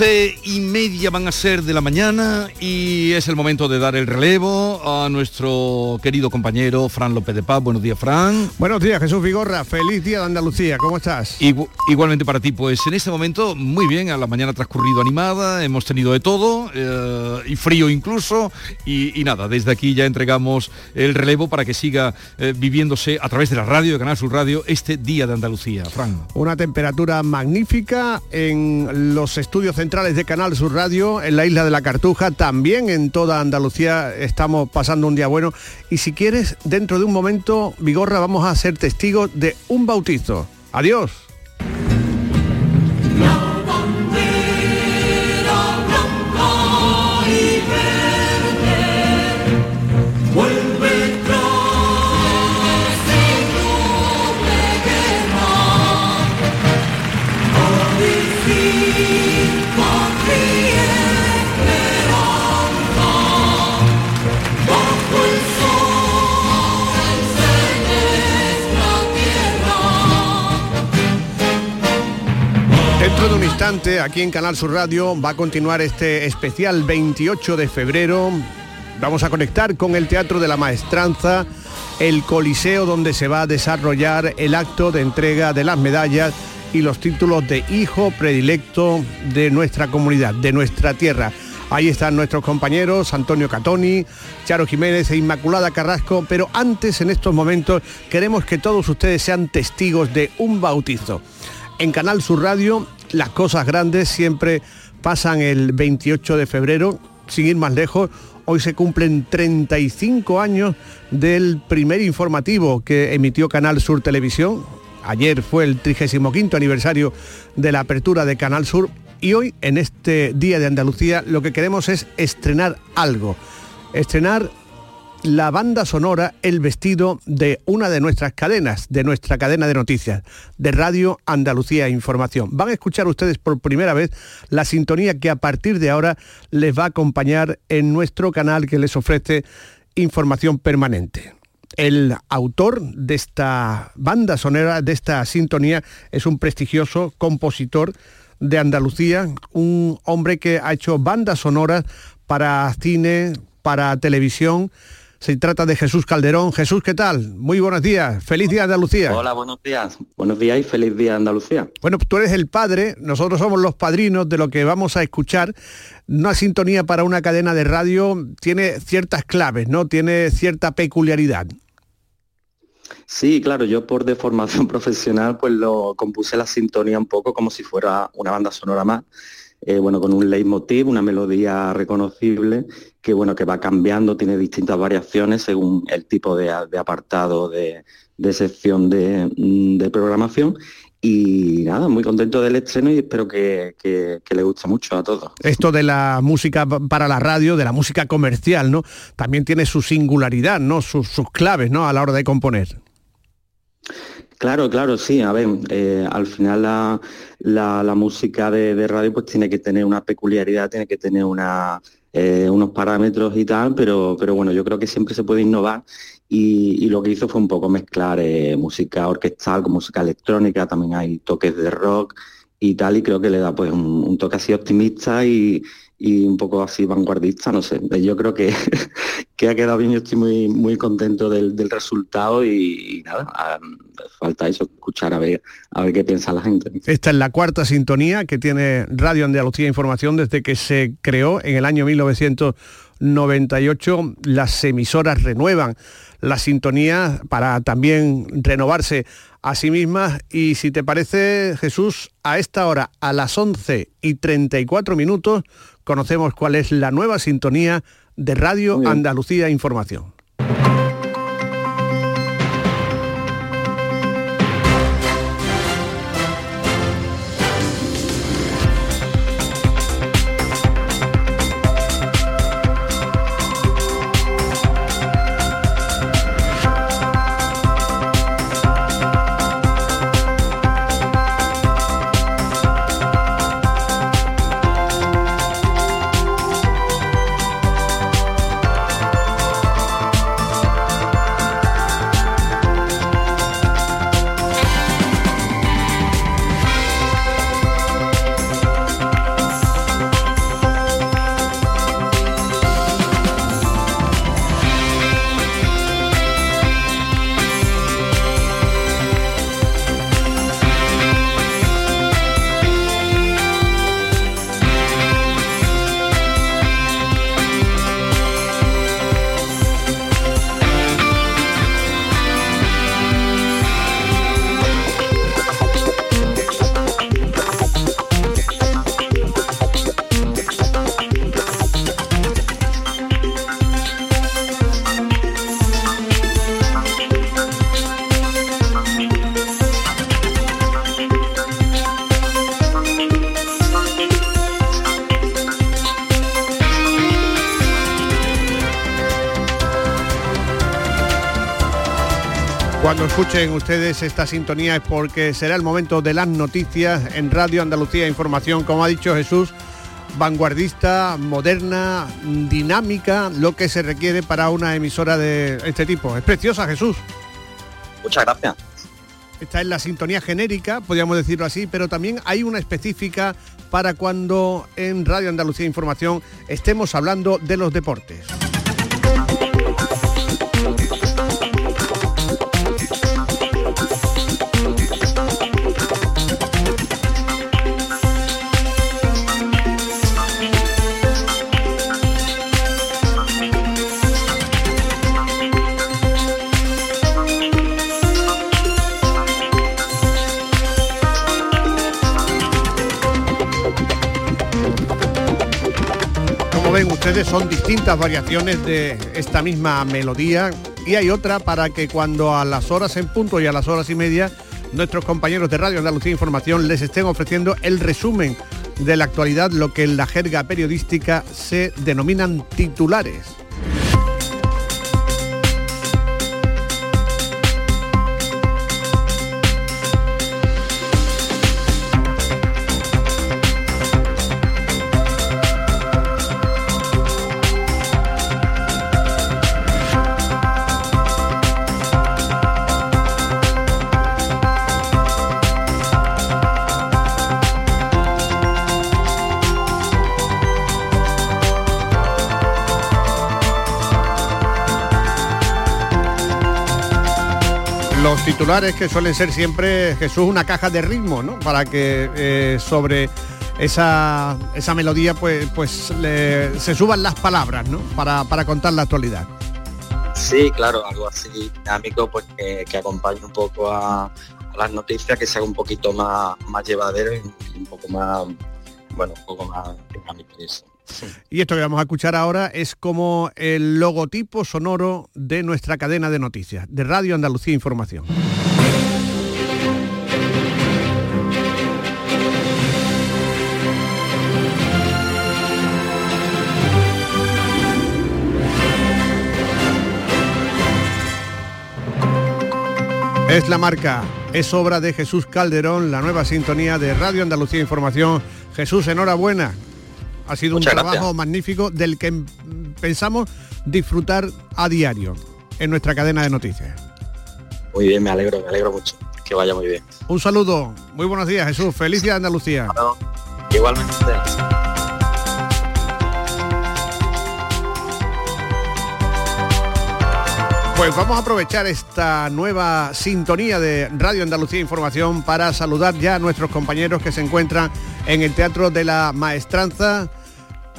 [SPEAKER 2] Y media van a ser de la mañana y es el momento de dar el relevo a nuestro querido compañero Fran López de Paz. Buenos días, Fran.
[SPEAKER 23] Buenos días, Jesús Vigorra. Feliz día de Andalucía. ¿Cómo estás?
[SPEAKER 2] igualmente para ti, pues en este momento muy bien, a la mañana transcurrido animada, hemos tenido de todo eh, y frío incluso y, nada, desde aquí ya entregamos el relevo para que siga eh, viviéndose a través de la radio, de Canal Sur Radio, este día de Andalucía. Fran.
[SPEAKER 23] Una temperatura magnífica en los estudios centrales centrales de Canal Sur Radio, en la isla de la Cartuja, también en toda Andalucía estamos pasando un día bueno. Y si quieres, dentro de un momento, Vigorra, vamos a ser testigos de un bautizo. Adiós. Aquí en Canal Sur Radio, va a continuar este especial 28 de febrero. Vamos a conectar con el Teatro de la Maestranza, el Coliseo donde se va a desarrollar el acto de entrega de las medallas y los títulos de hijo predilecto de nuestra comunidad, de nuestra tierra. Ahí están nuestros compañeros Antonio Catoni, Charo Jiménez e Inmaculada Carrasco, pero antes en estos momentos queremos que todos ustedes sean testigos de un bautizo. En Canal Sur Radio las cosas grandes siempre pasan el 28 de febrero, sin ir más lejos. Hoy se cumplen 35 años del primer informativo que emitió Canal Sur Televisión. Ayer fue el 35 aniversario de la apertura de Canal Sur y hoy, en este Día de Andalucía, lo que queremos es estrenar algo. Estrenar la banda sonora El vestido de una de nuestras cadenas, de nuestra cadena de noticias, de Radio Andalucía Información. Van a escuchar ustedes por primera vez la sintonía que a partir de ahora les va a acompañar en nuestro canal que les ofrece información permanente. El autor de esta banda sonora, de esta sintonía, es un prestigioso compositor de Andalucía, un hombre que ha hecho bandas sonoras para cine, para televisión, se trata de Jesús Calderón. Jesús, ¿qué tal? Muy buenos días. Feliz día Andalucía.
[SPEAKER 24] Hola, buenos días. Buenos días y feliz día Andalucía.
[SPEAKER 23] Bueno, tú eres el padre, nosotros somos los padrinos de lo que vamos a escuchar. Una sintonía para una cadena de radio tiene ciertas claves, ¿no? Tiene cierta peculiaridad.
[SPEAKER 24] Sí, claro, yo por deformación profesional pues lo compuse la sintonía un poco como si fuera una banda sonora más eh, bueno, con un leitmotiv, una melodía reconocible que, bueno, que va cambiando, tiene distintas variaciones según el tipo de, apartado de, sección mm, de, programación y nada, muy contento del estreno y espero que, le guste mucho a todos.
[SPEAKER 23] Esto de la música para la radio, de la música comercial, ¿no? También tiene su singularidad, ¿no? Sus, sus claves, ¿no? A la hora de componer.
[SPEAKER 24] Claro, claro, sí. A ver, eh, al final la, música de, radio pues tiene que tener una peculiaridad, tiene que tener una, eh, unos parámetros y tal, pero, pero bueno, yo creo que siempre se puede innovar y, lo que hizo fue un poco mezclar eh, música orquestal con música electrónica, también hay toques de rock y tal, y creo que le da pues un toque así optimista y, y un poco así vanguardista, no sé. Yo creo que, que ha quedado bien, yo estoy muy, muy contento del, resultado y, nada, falta eso, escuchar a ver, a ver qué piensa la gente.
[SPEAKER 23] Esta es la cuarta sintonía que tiene Radio Andalucía Información desde que se creó en el año 1998. Las emisoras renuevan la sintonía para también renovarse a sí mismas. Y si te parece, Jesús, a esta hora, a las 11 y 34 minutos, conocemos cuál es la nueva sintonía de Radio Andalucía Información. Escuchen ustedes esta sintonía es porque será el momento de las noticias en Radio Andalucía Información, como ha dicho Jesús, vanguardista, moderna, dinámica, lo que se requiere para una emisora de este tipo. Es preciosa, Jesús.
[SPEAKER 25] Muchas gracias.
[SPEAKER 23] Esta es la sintonía genérica, podríamos decirlo así, pero también hay una específica para cuando en Radio Andalucía Información estemos hablando de los deportes. Ustedes, son distintas variaciones de esta misma melodía y hay otra para que cuando a las horas en punto y a las horas y media nuestros compañeros de Radio Andalucía Información les estén ofreciendo el resumen de la actualidad, lo que en la jerga periodística se denominan titulares. Titulares que suelen ser siempre, Jesús, una caja de ritmo, ¿no? Para que eh, sobre esa, esa, melodía pues, pues se suban las palabras, ¿no? Para, para, contar la actualidad.
[SPEAKER 25] Sí, claro, algo así dinámico, pues que, acompañe un poco a, las noticias, que sea un poquito más, más llevadero y un poco más, bueno, un poco más dinámico.
[SPEAKER 23] Y esto que vamos a escuchar ahora es como el logotipo sonoro de nuestra cadena de noticias, de Radio Andalucía Información. Es la marca, es obra de Jesús Calderón, la nueva sintonía de Radio Andalucía Información. Jesús, enhorabuena, ha sido un trabajo magnífico del que pensamos disfrutar a diario en nuestra cadena de noticias.
[SPEAKER 25] Muy bien, me alegro, me alegro mucho. Que vaya muy bien.
[SPEAKER 23] Un saludo, muy buenos días Jesús, feliz día Andalucía.
[SPEAKER 25] igualmente.
[SPEAKER 23] Pues vamos a aprovechar esta nueva sintonía de Radio Andalucía Información para saludar ya a nuestros compañeros que se encuentran en el Teatro de la Maestranza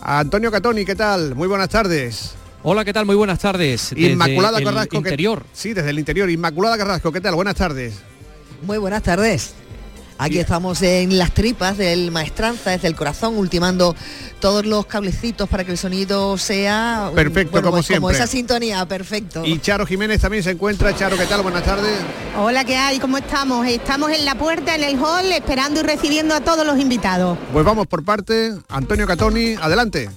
[SPEAKER 23] Antonio Catoni, ¿qué tal? Muy buenas tardes.
[SPEAKER 26] Hola, ¿qué tal? Muy buenas tardes.
[SPEAKER 23] Inmaculada Carrasco.
[SPEAKER 26] Interior.
[SPEAKER 23] sí, desde el interior. Inmaculada Carrasco, ¿qué tal? Buenas tardes.
[SPEAKER 27] Muy buenas tardes. Aquí estamos en las tripas del maestranza, desde el corazón, ultimando todos los cablecitos para que el sonido sea
[SPEAKER 23] perfecto como
[SPEAKER 27] pues
[SPEAKER 23] siempre.
[SPEAKER 27] Como esa sintonía, perfecto.
[SPEAKER 23] Y Charo Jiménez también se encuentra. Charo, ¿qué tal? Buenas tardes.
[SPEAKER 28] Hola, ¿qué hay? ¿Cómo estamos? Estamos en la puerta, en el hall, esperando y recibiendo a todos los invitados.
[SPEAKER 23] Pues vamos por parte. Antonio Catoni, adelante.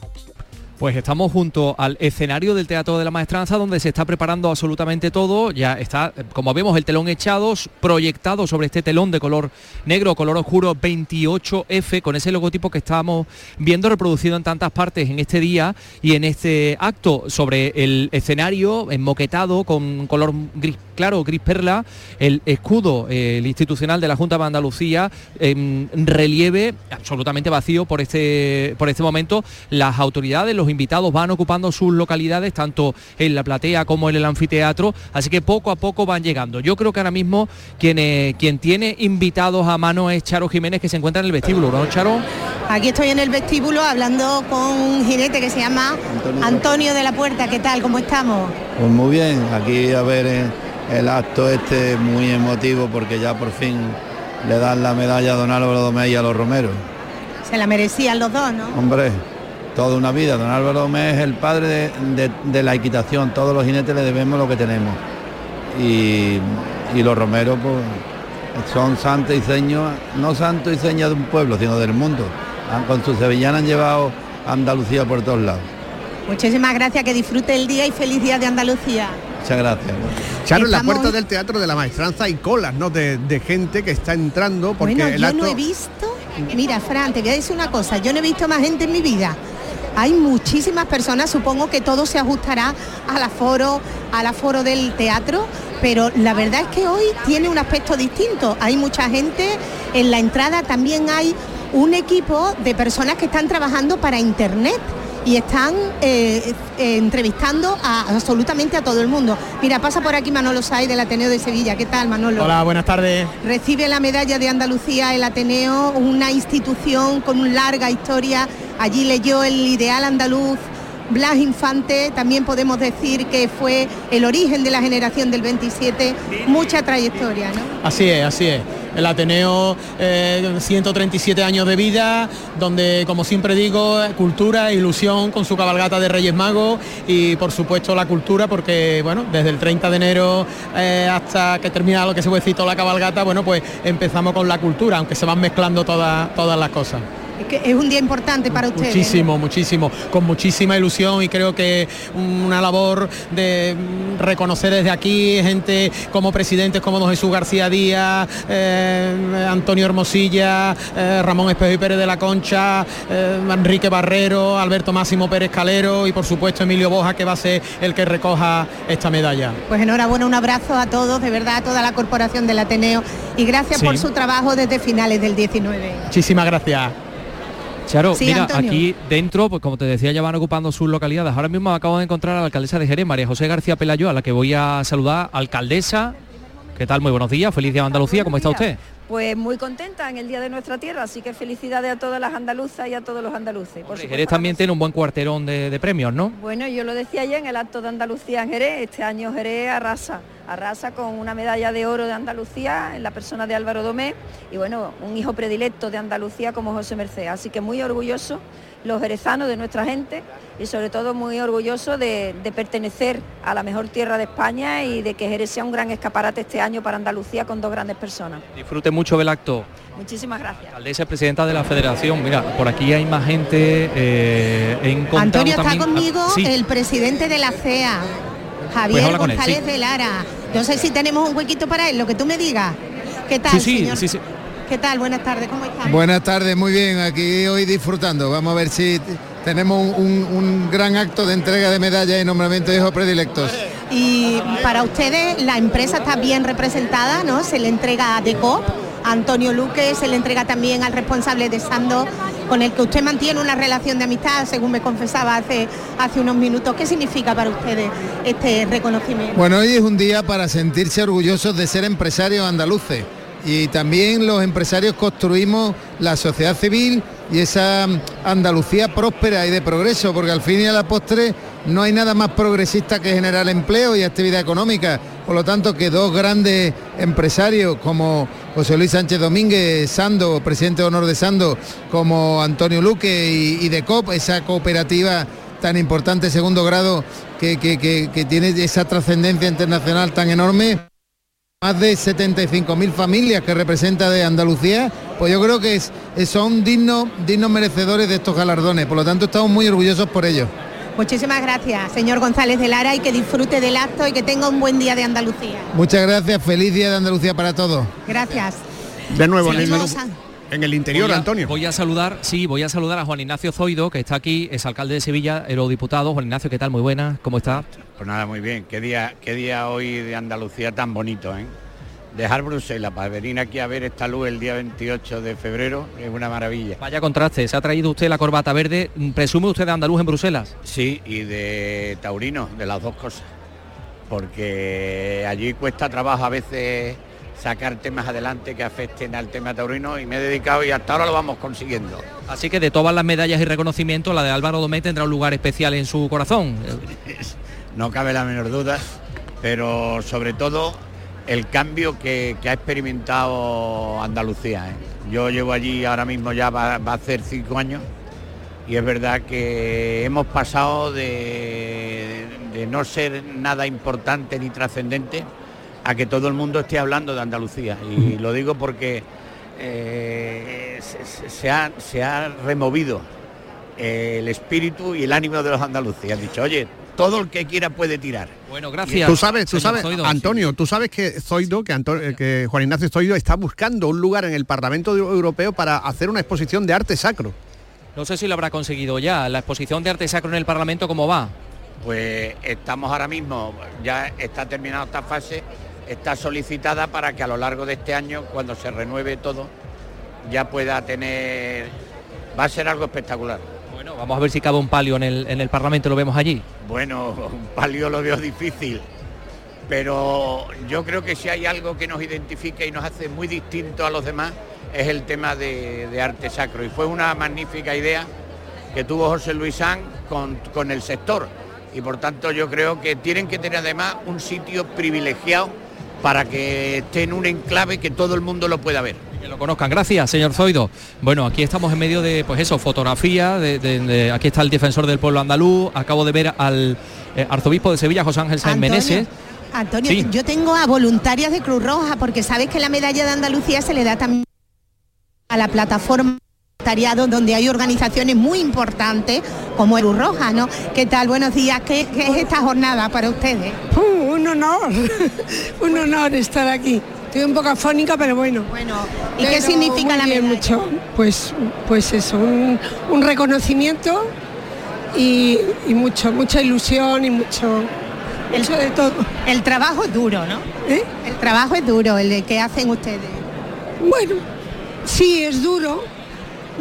[SPEAKER 26] Pues estamos junto al escenario del Teatro de la Maestranza donde se está preparando absolutamente todo. Ya está, como vemos, el telón echado, proyectado sobre este telón de color negro, color oscuro 28F, con ese logotipo que estamos viendo reproducido en tantas partes en este día y en este acto sobre el escenario enmoquetado con color gris claro, gris perla, el escudo el institucional de la Junta de Andalucía en relieve absolutamente vacío por este, por este momento. Las autoridades, los invitados van ocupando sus localidades, tanto en la platea como en el anfiteatro, así que poco a poco van llegando. Yo creo que ahora mismo quien, eh, quien tiene invitados a mano es Charo Jiménez, que se encuentra en el vestíbulo, ¿no, Charo?
[SPEAKER 28] Aquí estoy en el vestíbulo hablando con un jinete que se llama Antonio, de la Puerta. ¿Qué tal? ¿Cómo estamos?
[SPEAKER 29] Pues muy bien, aquí a ver eh, el acto este muy emotivo porque ya por fin le dan la medalla a don Álvaro Domé y a los Romeros.
[SPEAKER 28] Se la merecían los dos, ¿no?
[SPEAKER 29] Hombre, toda una vida. Don Álvaro Domé es el padre de, la equitación, todos los jinetes le debemos lo que tenemos. Y, los romeros pues, son santos y seños, no santos y señas de un pueblo, sino del mundo. Con sus sevillanas han llevado a Andalucía por todos lados.
[SPEAKER 28] Muchísimas gracias, que disfrute el día y feliz día de Andalucía.
[SPEAKER 29] Muchas gracias.
[SPEAKER 23] Charo, en la puerta del Teatro de la Maestranza hay colas, ¿no? De, gente que está entrando porque
[SPEAKER 28] bueno, yo no he visto... Mira, Fran, te voy a decir una cosa. Yo no he visto más gente en mi vida. Hay muchísimas personas, supongo que todo se ajustará al aforo, al aforo del teatro, pero la verdad es que hoy tiene un aspecto distinto. Hay mucha gente, en la entrada también hay un equipo de personas que están trabajando para Internet y están eh, eh, entrevistando a, absolutamente a todo el mundo. Mira, pasa por aquí Manolo Say del Ateneo de Sevilla. ¿Qué tal, Manolo?
[SPEAKER 30] Hola, buenas tardes.
[SPEAKER 28] Recibe la medalla de Andalucía el Ateneo, una institución con una larga historia. Allí leyó el ideal andaluz Blas Infante, también podemos decir que fue el origen de la generación del 27, mucha trayectoria, ¿no?
[SPEAKER 30] Así es, así es el Ateneo 137 eh, años de vida, donde como siempre digo, cultura, ilusión con su cabalgata de Reyes Magos y por supuesto la cultura, porque bueno, desde el 30 de enero eh, hasta que termina lo que se puede decir la cabalgata, bueno, pues empezamos con la cultura, aunque se van mezclando todas, todas las cosas
[SPEAKER 28] es un día importante para ustedes.
[SPEAKER 30] Muchísimo, muchísimo, con muchísima ilusión y creo que una labor de reconocer desde aquí gente como presidentes como don Jesús García Díaz, eh, Antonio Hermosilla, eh, Ramón Espejo y Pérez de la Concha, eh, Enrique Barrero, Alberto Máximo Pérez Calero y por supuesto Emilio Boja que va a ser el que recoja esta medalla.
[SPEAKER 28] Pues enhorabuena, un abrazo a todos, de verdad, a toda la corporación del Ateneo y gracias por su trabajo desde finales del 19.
[SPEAKER 30] Muchísimas gracias.
[SPEAKER 26] Charo, mira, aquí dentro, pues como te decía, ya van ocupando sus localidades. Ahora mismo acabo de encontrar a la alcaldesa de Jerez, María José García Pelayo, a la que voy a saludar. Alcaldesa, ¿qué tal? Muy buenos días, feliz día de Andalucía, ¿cómo está usted?
[SPEAKER 31] Pues muy contenta en el Día de nuestra tierra, así que felicidades a todas las andaluzas y a todos los andaluces.
[SPEAKER 26] Por Jerez también tiene un buen cuarterón de, premios, ¿no?
[SPEAKER 31] Bueno, yo lo decía ya en el acto de Andalucía en Jerez, este año Jerez arrasa, arrasa con una medalla de oro de Andalucía en la persona de Álvaro Domé y bueno, un hijo predilecto de Andalucía como José Merced, así que muy orgulloso los jerezanos de nuestra gente y sobre todo muy orgulloso de, pertenecer a la mejor tierra de España y de que Jerez sea un gran escaparate este año para Andalucía con dos grandes personas.
[SPEAKER 26] Disfrute mucho del acto.
[SPEAKER 31] Muchísimas gracias.
[SPEAKER 26] Alcaldesa presidenta de la Federación. Mira, por aquí hay más gente.
[SPEAKER 28] Eh, Antonio está conmigo el presidente de la CEA, Javier pues González de Lara. No sé si tenemos un huequito para él, lo que tú me digas. ¿Qué tal, sí, Sí, sí. ¿Qué tal? Buenas tardes, ¿cómo están?
[SPEAKER 32] Buenas tardes, muy bien, aquí hoy disfrutando. Vamos a ver si tenemos un, gran acto de entrega de medallas y nombramiento de hijos predilectos.
[SPEAKER 28] Y para ustedes la empresa está bien representada, ¿no? Se le entrega a Decop, Antonio Luque, se le entrega también al responsable de Sando, con el que usted mantiene una relación de amistad, según me confesaba hace, hace unos minutos. ¿Qué significa para ustedes este reconocimiento?
[SPEAKER 32] Bueno, hoy es un día para sentirse orgullosos de ser empresarios andaluces y también los empresarios construimos la sociedad civil y esa Andalucía próspera y de progreso, porque al fin y a la postre no hay nada más progresista que generar empleo y actividad económica. Por lo tanto, que dos grandes empresarios como José Luis Sánchez Domínguez, Sando, presidente de honor de Sando, como Antonio Luque y, de COP, esa cooperativa tan importante, segundo grado, que, que tiene esa trascendencia internacional tan enorme, más de 75.000 familias que representa de Andalucía, pues yo creo que son dignos, dignos merecedores de estos galardones. Por lo tanto, estamos muy orgullosos por ello.
[SPEAKER 28] Muchísimas gracias, señor González de Lara, y que disfrute del acto y que tenga un buen día de Andalucía.
[SPEAKER 32] Muchas gracias, feliz día de Andalucía para todos.
[SPEAKER 28] Gracias.
[SPEAKER 23] De nuevo, en el interior, Antonio.
[SPEAKER 26] Voy a saludar, sí, voy a saludar a Juan Ignacio Zoido, que está aquí, es alcalde de Sevilla, eurodiputado. Juan Ignacio, ¿qué tal? Muy buena, ¿cómo está?
[SPEAKER 33] Pues nada, muy bien. Qué día, qué día hoy de Andalucía tan bonito, ¿eh? Dejar Bruselas para venir aquí a ver esta luz el día 28 de febrero es una maravilla.
[SPEAKER 26] Vaya contraste, se ha traído usted la corbata verde, ¿presume usted de andaluz en Bruselas?
[SPEAKER 33] Sí, y de taurino, de las dos cosas. Porque allí cuesta trabajo a veces sacar temas adelante que afecten al tema taurino y me he dedicado y hasta ahora lo vamos consiguiendo.
[SPEAKER 26] Así que de todas las medallas y reconocimientos, la de Álvaro Domé tendrá un lugar especial en su corazón.
[SPEAKER 33] no cabe la menor duda, pero sobre todo el cambio que, ha experimentado Andalucía. ¿eh? Yo llevo allí ahora mismo ya va, a hacer cinco años y es verdad que hemos pasado de, no ser nada importante ni trascendente a que todo el mundo esté hablando de Andalucía. Y lo digo porque eh, se, ha, removido el espíritu y el ánimo de los andaluces. Han dicho, oye, todo el que quiera puede tirar.
[SPEAKER 26] Bueno, gracias.
[SPEAKER 23] Tú sabes, tú sabes,
[SPEAKER 26] Zoido.
[SPEAKER 23] Antonio, tú sabes que Zoido, que, Anto- eh, que Juan Ignacio Zoido está buscando un lugar en el Parlamento Europeo para hacer una exposición de arte sacro.
[SPEAKER 26] No sé si lo habrá conseguido ya. La exposición de arte sacro en el Parlamento, ¿cómo va?
[SPEAKER 33] Pues estamos ahora mismo, ya está terminada esta fase, está solicitada para que a lo largo de este año, cuando se renueve todo, ya pueda tener... Va a ser algo espectacular.
[SPEAKER 26] Bueno, vamos a ver si cabe un palio en el, en el Parlamento, lo vemos allí.
[SPEAKER 33] Bueno, un palio lo veo difícil, pero yo creo que si hay algo que nos identifica y nos hace muy distinto a los demás es el tema de, arte sacro. Y fue una magnífica idea que tuvo José Luis San con, con el sector. Y por tanto yo creo que tienen que tener además un sitio privilegiado para que esté en un enclave que todo el mundo lo pueda ver.
[SPEAKER 26] Que lo conozcan. Gracias, señor Zoido. Bueno, aquí estamos en medio de, pues eso, fotografía. De, de- de- aquí está el defensor del pueblo andaluz. Acabo de ver al eh, arzobispo de Sevilla, José Ángel Sáenz Meneses.
[SPEAKER 28] Antonio,
[SPEAKER 26] Sí.
[SPEAKER 28] yo tengo a voluntarias de Cruz Roja porque sabes que la medalla de Andalucía se le da también a la plataforma voluntariado donde hay organizaciones muy importantes como Cruz Roja, ¿no? ¿Qué tal? Buenos días. ¿Qué, qué es esta jornada para ustedes?
[SPEAKER 34] Uh, un honor, un honor estar aquí. Estoy un poco afónica, pero bueno.
[SPEAKER 28] Bueno, ¿y qué significa la medalla?
[SPEAKER 34] Mucho, pues, pues eso, un, un reconocimiento y, y mucho, mucha ilusión y mucho, mucho de todo. ¿Eh?
[SPEAKER 28] El trabajo es duro, ¿no? El trabajo es duro, el que hacen ustedes.
[SPEAKER 34] Bueno, sí, es duro.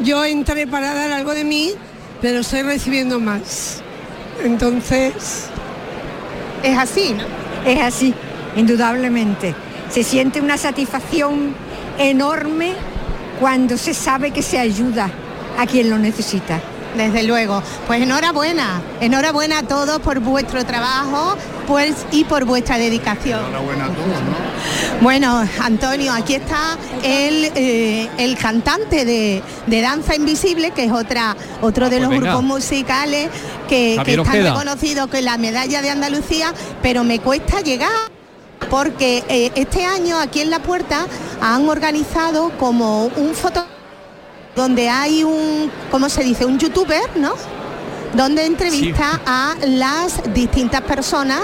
[SPEAKER 34] Yo entré para dar algo de mí, pero estoy recibiendo más. Entonces...
[SPEAKER 28] Es así, ¿no?
[SPEAKER 35] Es así, indudablemente. Se siente una satisfacción enorme cuando se sabe que se ayuda a quien lo necesita.
[SPEAKER 28] Desde luego. Pues enhorabuena, enhorabuena a todos por vuestro trabajo pues, y por vuestra dedicación.
[SPEAKER 36] Enhorabuena a todos, ¿no?
[SPEAKER 28] Bueno, Antonio, aquí está el, eh, el cantante de, de Danza Invisible, que es otra, otro de
[SPEAKER 26] pues
[SPEAKER 28] los
[SPEAKER 26] venga.
[SPEAKER 28] grupos musicales que, que están reconocidos con la medalla de Andalucía, pero me cuesta llegar porque eh, este año aquí en La Puerta han organizado como un foto donde hay un, ¿cómo se dice? Un youtuber, ¿no? Donde entrevista a las distintas personas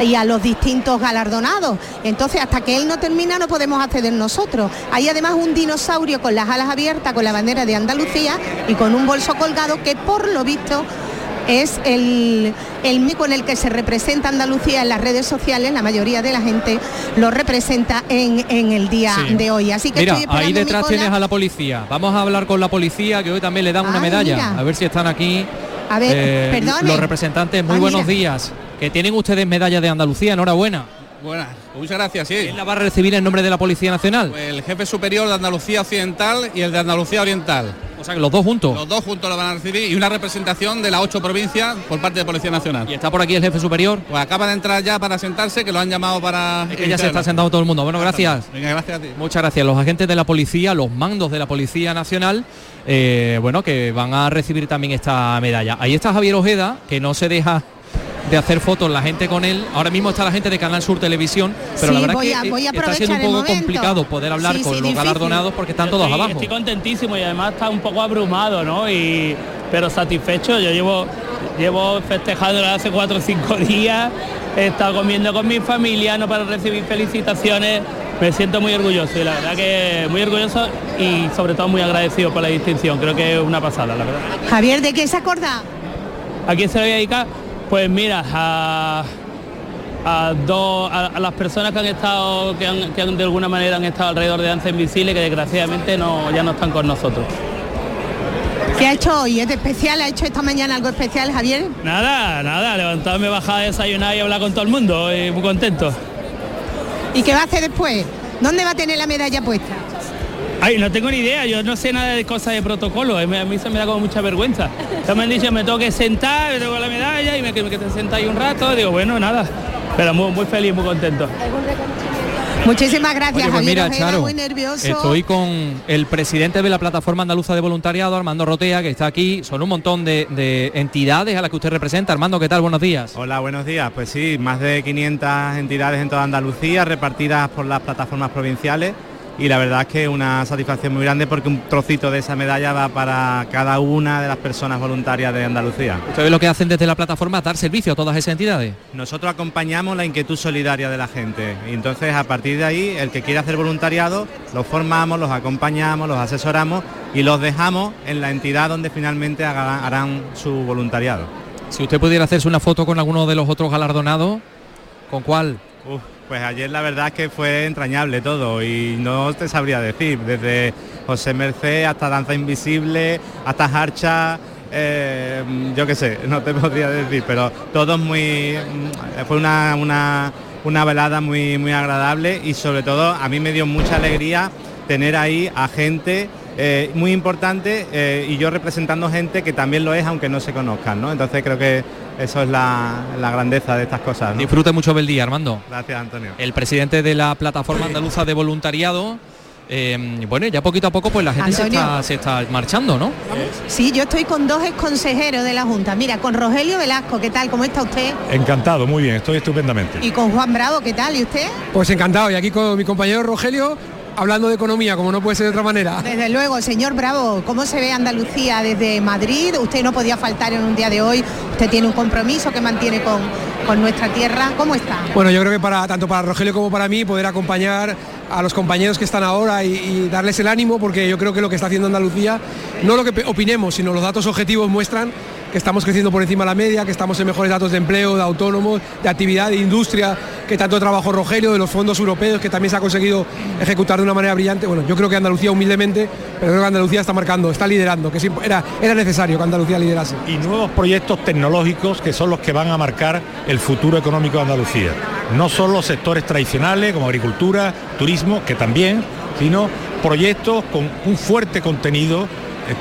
[SPEAKER 28] y a los distintos galardonados. Entonces, hasta que él no termina, no podemos acceder nosotros. Hay además un dinosaurio con las alas abiertas, con la bandera de Andalucía y con un bolso colgado que, por lo visto, es el, el mismo con el que se representa Andalucía en las redes sociales, la mayoría de la gente lo representa en, en el día
[SPEAKER 26] Sí.
[SPEAKER 28] de hoy. Así que
[SPEAKER 26] Mira,
[SPEAKER 28] estoy esperando
[SPEAKER 26] ahí detrás tienes a la policía. Vamos a hablar con la policía, que hoy también le dan una
[SPEAKER 28] Ay,
[SPEAKER 26] medalla.
[SPEAKER 28] mira.
[SPEAKER 26] A ver si están aquí.
[SPEAKER 28] A ver,
[SPEAKER 26] eh, los representantes, muy
[SPEAKER 28] Ah,
[SPEAKER 26] buenos
[SPEAKER 28] mira.
[SPEAKER 26] días. Que tienen ustedes medalla de Andalucía, enhorabuena.
[SPEAKER 37] Buenas, muchas gracias, sí.
[SPEAKER 26] ¿Quién la va a recibir en nombre de la Policía Nacional?
[SPEAKER 37] El jefe superior de Andalucía Occidental y el de Andalucía Oriental.
[SPEAKER 26] O sea que los dos juntos.
[SPEAKER 37] Los dos juntos la van a recibir y una representación de las ocho provincias por parte de Policía Nacional.
[SPEAKER 26] ¿Y está por aquí el jefe superior?
[SPEAKER 37] Pues acaba de entrar ya para sentarse, que lo han llamado para...
[SPEAKER 26] Es que ya se está sentando todo el mundo. Bueno, gracias.
[SPEAKER 37] Venga, gracias a ti.
[SPEAKER 26] Muchas gracias. Los agentes de la policía, los mandos de la Policía Nacional, eh, bueno, que van a recibir también esta medalla. Ahí está Javier Ojeda, que no se deja de hacer fotos la gente con él. Ahora mismo está la gente de Canal Sur Televisión, pero
[SPEAKER 28] Sí,
[SPEAKER 26] la verdad
[SPEAKER 28] voy
[SPEAKER 26] es
[SPEAKER 28] a-
[SPEAKER 26] que
[SPEAKER 28] voy a
[SPEAKER 26] está siendo un poco
[SPEAKER 28] momento.
[SPEAKER 26] complicado poder hablar
[SPEAKER 28] Sí,
[SPEAKER 26] con
[SPEAKER 28] sí,
[SPEAKER 26] los
[SPEAKER 28] difícil.
[SPEAKER 26] galardonados porque están
[SPEAKER 38] Yo
[SPEAKER 26] todos
[SPEAKER 38] estoy,
[SPEAKER 26] abajo.
[SPEAKER 38] Estoy contentísimo y además está un poco abrumado, ¿no? Y, pero satisfecho. Yo llevo, llevo festejando hace cuatro o cinco días. He estado comiendo con mi familia, no para recibir felicitaciones. Me siento muy orgulloso y la verdad que muy orgulloso y sobre todo muy agradecido por la distinción. Creo que es una pasada, la verdad.
[SPEAKER 28] Javier, ¿de qué se acorda?
[SPEAKER 38] ¿A quién se lo voy a dedicar? Pues mira, a, a, dos- a, a las personas que han estado, que, han, que han, de alguna manera han estado alrededor de Danza Invisible, que desgraciadamente no, ya no están con nosotros.
[SPEAKER 28] ¿Qué ha hecho hoy? ¿Es de especial? ¿Ha hecho esta mañana algo especial, Javier?
[SPEAKER 38] Nada, nada, levantarme, bajar a desayunar y hablar con todo el mundo, y muy contento.
[SPEAKER 28] ¿Y qué va a hacer después? ¿Dónde va a tener la medalla puesta?
[SPEAKER 38] Ay, no tengo ni idea, yo no sé nada de cosas de protocolo, a mí a mí se me da como mucha vergüenza. Ya me han dicho, me tengo que sentar, me tengo la medalla y me que me sentado ahí un rato, digo, bueno, nada, pero muy, muy feliz, muy contento.
[SPEAKER 28] Muchísimas gracias,
[SPEAKER 26] Oye, pues
[SPEAKER 28] Javier
[SPEAKER 26] mira,
[SPEAKER 28] Ojeda,
[SPEAKER 26] Charo,
[SPEAKER 28] muy nervioso.
[SPEAKER 26] estoy con el presidente de la Plataforma Andaluza de Voluntariado, Armando Rotea, que está aquí. Son un montón de, de entidades a las que usted representa. Armando, ¿qué tal? Buenos días.
[SPEAKER 39] Hola, buenos días. Pues sí, más de 500 entidades en toda Andalucía repartidas por las plataformas provinciales
[SPEAKER 40] y la verdad es que es una satisfacción muy grande porque un trocito de esa medalla va para cada una de las personas voluntarias de Andalucía.
[SPEAKER 26] ¿Ustedes lo que hacen desde la plataforma dar servicio a todas esas entidades?
[SPEAKER 40] Nosotros acompañamos la inquietud solidaria de la gente y entonces a partir de ahí el que quiera hacer voluntariado los formamos, los acompañamos, los asesoramos y los dejamos en la entidad donde finalmente harán su voluntariado.
[SPEAKER 26] Si usted pudiera hacerse una foto con alguno de los otros galardonados, ¿con cuál?
[SPEAKER 40] Pues ayer la verdad es que fue entrañable todo y no te sabría decir, desde José Merced hasta Danza Invisible, hasta Harcha, eh, yo qué sé, no te podría decir, pero todos muy... Mm, fue una, una, velada muy, muy agradable y sobre todo a mí me dio mucha alegría tener ahí a gente eh, muy importante eh, y yo representando gente que también lo es aunque no se conozcan, ¿no? Entonces creo que eso es la, grandeza de estas cosas.
[SPEAKER 26] Disfrute mucho del día, Armando.
[SPEAKER 40] Gracias, Antonio.
[SPEAKER 26] El presidente de la Plataforma Andaluza de Voluntariado. Eh, bueno, ya poquito a poco pues la gente se está, marchando, ¿no?
[SPEAKER 28] Sí, yo estoy con dos consejeros de la Junta. Mira, con Rogelio Velasco, ¿qué tal? ¿Cómo está usted?
[SPEAKER 29] Encantado, muy bien, estoy estupendamente.
[SPEAKER 28] Y con Juan Bravo, ¿qué tal? ¿Y usted?
[SPEAKER 41] Pues encantado, y aquí con mi compañero Rogelio, hablando de economía, como no puede ser de otra manera.
[SPEAKER 28] Desde luego, señor Bravo, ¿cómo se ve Andalucía desde Madrid? Usted no podía faltar en un día de hoy, usted tiene un compromiso que mantiene con, con nuestra tierra. ¿Cómo está?
[SPEAKER 41] Bueno, yo creo que para tanto para Rogelio como para mí poder acompañar a los compañeros que están ahora y, y, darles el ánimo, porque yo creo que lo que está haciendo Andalucía, no lo que opinemos, sino los datos objetivos muestran que estamos creciendo por encima de la media, que estamos en mejores datos de empleo, de autónomos, de actividad, de industria, que tanto trabajo Rogelio, de los fondos europeos, que también se ha conseguido ejecutar de una manera brillante. Bueno, yo creo que Andalucía humildemente, pero creo que Andalucía está marcando, está liderando, que era, era necesario que Andalucía liderase.
[SPEAKER 29] Y nuevos proyectos tecnológicos que son los que van a marcar el futuro económico de Andalucía. No solo los sectores tradicionales como agricultura, turismo, que también, sino proyectos con un fuerte contenido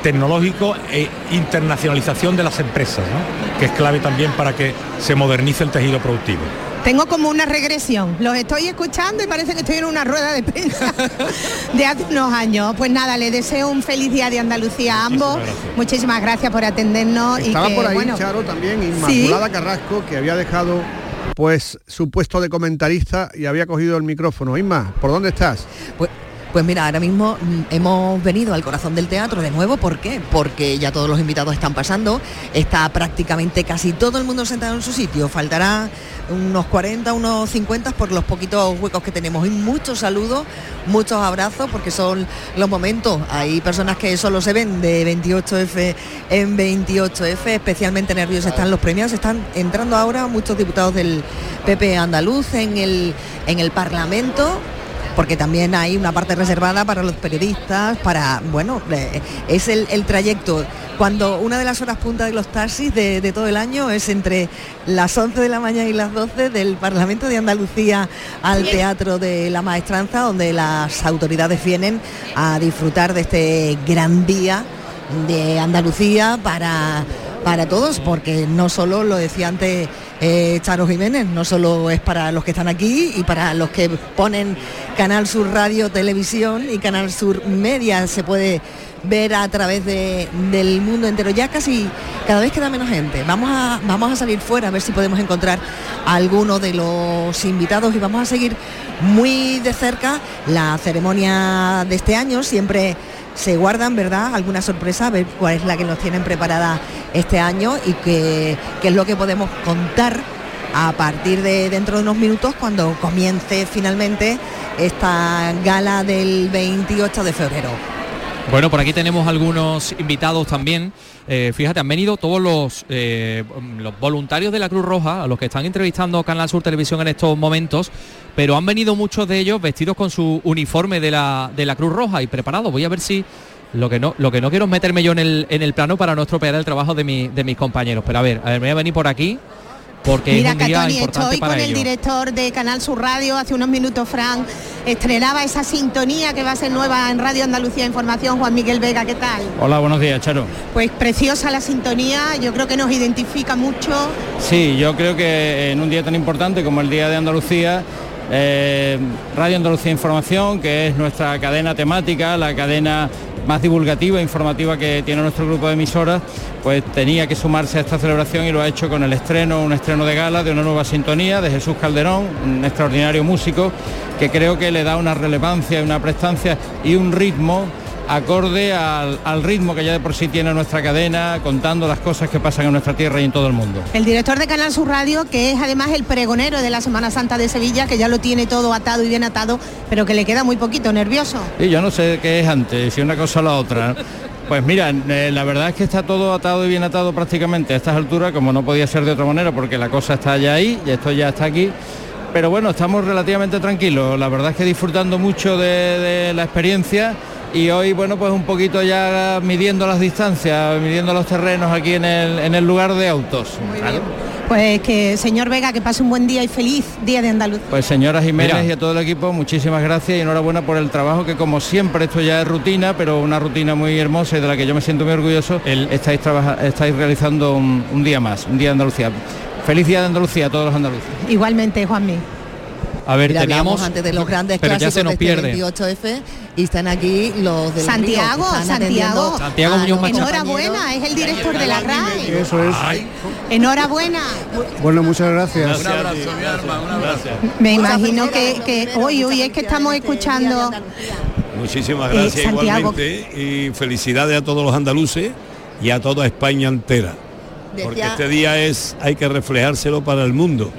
[SPEAKER 29] tecnológico e internacionalización de las empresas, que es clave también para que se modernice el tejido productivo.
[SPEAKER 28] Tengo como una regresión, los estoy escuchando y parece que estoy en una rueda de prensa de hace unos años. Pues nada, le deseo un feliz día de Andalucía a ambos. Muchísimas gracias por atendernos.
[SPEAKER 23] Estaba
[SPEAKER 28] y
[SPEAKER 23] por ahí, Charo, también Inmaculada Carrasco, que había dejado pues su puesto de comentarista y había cogido el micrófono. Inma, ¿por dónde estás?
[SPEAKER 1] Pues pues mira, ahora mismo mm, hemos venido al corazón del teatro de nuevo, ¿por qué? Porque ya todos los invitados están pasando, está prácticamente casi todo el mundo sentado en su sitio, faltará unos 40, unos 50 por los poquitos huecos que tenemos. Y muchos saludos, muchos abrazos porque son los momentos, hay personas que solo se ven de 28F en 28F, especialmente nerviosos están los premiados, están entrando ahora muchos diputados del PP andaluz en el, en el Parlamento porque también hay una parte reservada para los periodistas, para, bueno, eh, es el, trayecto. Cuando una de las horas punta de los taxis de, todo el año es entre las 11 de la mañana y las 12 del Parlamento de Andalucía al Teatro de la Maestranza, donde las autoridades vienen a disfrutar de este gran día de Andalucía para, para todos, porque no solo lo decía antes eh, Charo Jiménez, no solo es para los que están aquí y para los que ponen Canal Sur Radio, Televisión y Canal Sur Media, se puede ver a través del mundo entero. Ya casi cada vez queda menos gente. Vamos a, vamos a salir fuera a ver si podemos encontrar a alguno de los invitados y vamos a seguir muy de cerca la ceremonia de este año. Siempre se guardan, ¿verdad? Alguna sorpresa, a ver cuál es la que nos tienen preparada este año y qué, es lo que podemos contar a partir de dentro de unos minutos cuando comience finalmente esta gala del 28 de febrero.
[SPEAKER 26] Bueno, por aquí tenemos algunos invitados también. Eh, fíjate, han venido todos los, eh, los, voluntarios de la Cruz Roja, a los que están entrevistando Canal Sur Televisión en estos momentos, pero han venido muchos de ellos vestidos con su uniforme de la, de la Cruz Roja y preparados. Voy a ver si lo que no, lo que no quiero es meterme yo en el, en el plano para no estropear el trabajo de, mi, de mis compañeros. Pero a ver, a ver, voy a venir por aquí porque
[SPEAKER 28] Mira,
[SPEAKER 26] es un día
[SPEAKER 28] estoy con el director de Canal Sur Radio, hace unos minutos Fran estrenaba esa sintonía que va a ser nueva en Radio Andalucía Información, Juan Miguel Vega, ¿qué tal?
[SPEAKER 42] Hola, buenos días, Charo.
[SPEAKER 28] Pues preciosa la sintonía, yo creo que nos identifica mucho.
[SPEAKER 42] Sí, yo creo que en un día tan importante como el Día de Andalucía, eh, Radio Andalucía Información, que es nuestra cadena temática, la cadena más divulgativa e informativa que tiene nuestro grupo de emisoras, pues tenía que sumarse a esta celebración y lo ha hecho con el estreno, un estreno de gala de una nueva sintonía de Jesús Calderón, un extraordinario músico que creo que le da una relevancia, una prestancia y un ritmo acorde al, al, ritmo que ya de por sí tiene nuestra cadena, contando las cosas que pasan en nuestra tierra y en todo el mundo.
[SPEAKER 28] El director de Canal Sur Radio, que es además el pregonero de la Semana Santa de Sevilla, que ya lo tiene todo atado y bien atado, pero que le queda muy poquito, nervioso.
[SPEAKER 42] Y yo no sé qué es antes, si una cosa o la otra. Pues mira, eh, la verdad es que está todo atado y bien atado prácticamente a estas alturas, como no podía ser de otra manera, porque la cosa está ya ahí y esto ya está aquí pero bueno, estamos relativamente tranquilos. La verdad es que disfrutando mucho de, de, la experiencia y hoy, bueno, pues un poquito ya midiendo las distancias, midiendo los terrenos aquí en el, en el lugar de autos.
[SPEAKER 28] Muy bien. Pues que señor Vega, que pase un buen día y feliz día de Andalucía.
[SPEAKER 42] Pues señora Jiménez Mira. y a todo el equipo, muchísimas gracias y enhorabuena por el trabajo que como siempre esto ya es rutina, pero una rutina muy hermosa y de la que yo me siento muy orgulloso. El... Estáis, estáis realizando un, un día más, un día de Andalucía. Feliz día de Andalucía a todos los andaluces.
[SPEAKER 28] Igualmente, Juanmi.
[SPEAKER 26] A ver,
[SPEAKER 27] Ya
[SPEAKER 26] teníamos
[SPEAKER 27] hablamos antes de los grandes
[SPEAKER 26] pero ya
[SPEAKER 27] clásicos
[SPEAKER 26] se nos
[SPEAKER 27] de este
[SPEAKER 26] pierde.
[SPEAKER 27] 28F y están aquí los del
[SPEAKER 28] Santiago, Santiago.
[SPEAKER 26] Santiago Muñoz.
[SPEAKER 28] Enhorabuena, es el director de la RAI.
[SPEAKER 43] Eso es.
[SPEAKER 28] Enhorabuena.
[SPEAKER 43] Bueno, muchas gracias.
[SPEAKER 28] Me imagino que, que hoy, hoy es que estamos escuchando
[SPEAKER 44] Muchísimas
[SPEAKER 28] Eh,
[SPEAKER 44] gracias igualmente y felicidades a todos los andaluces y a toda España entera. Porque este día es hay que reflejárselo para el mundo.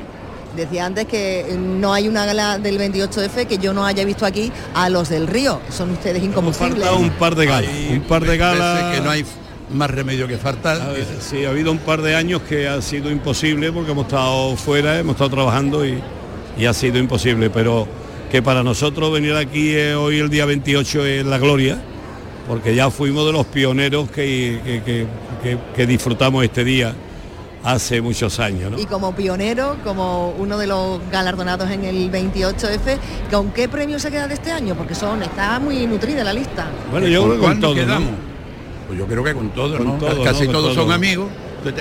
[SPEAKER 27] Decía antes que no hay una gala del 28F que yo no haya visto aquí a los del Río. Son ustedes incombustibles.
[SPEAKER 44] Falta un par de galas, un par de galas
[SPEAKER 45] que no hay más remedio que faltar.
[SPEAKER 44] Ver, sí, ha habido un par de años que ha sido imposible porque hemos estado fuera, hemos estado trabajando y, y ha sido imposible, pero que para nosotros venir aquí eh, hoy el día 28 es la gloria, porque ya fuimos de los pioneros que, que- que- que- que disfrutamos este día hace muchos años. ¿no?
[SPEAKER 27] Y como pionero, como uno de los galardonados en el 28F, ¿con qué premio se queda de este año? Porque son, está muy nutrida la lista.
[SPEAKER 44] Bueno, yo creo que con
[SPEAKER 45] ¿Cuándo
[SPEAKER 44] todo, ¿no?
[SPEAKER 45] quedamos? Pues yo creo que con todos,
[SPEAKER 44] Con
[SPEAKER 45] ¿no?
[SPEAKER 44] todo,
[SPEAKER 45] Casi todos
[SPEAKER 44] todo.
[SPEAKER 45] son amigos.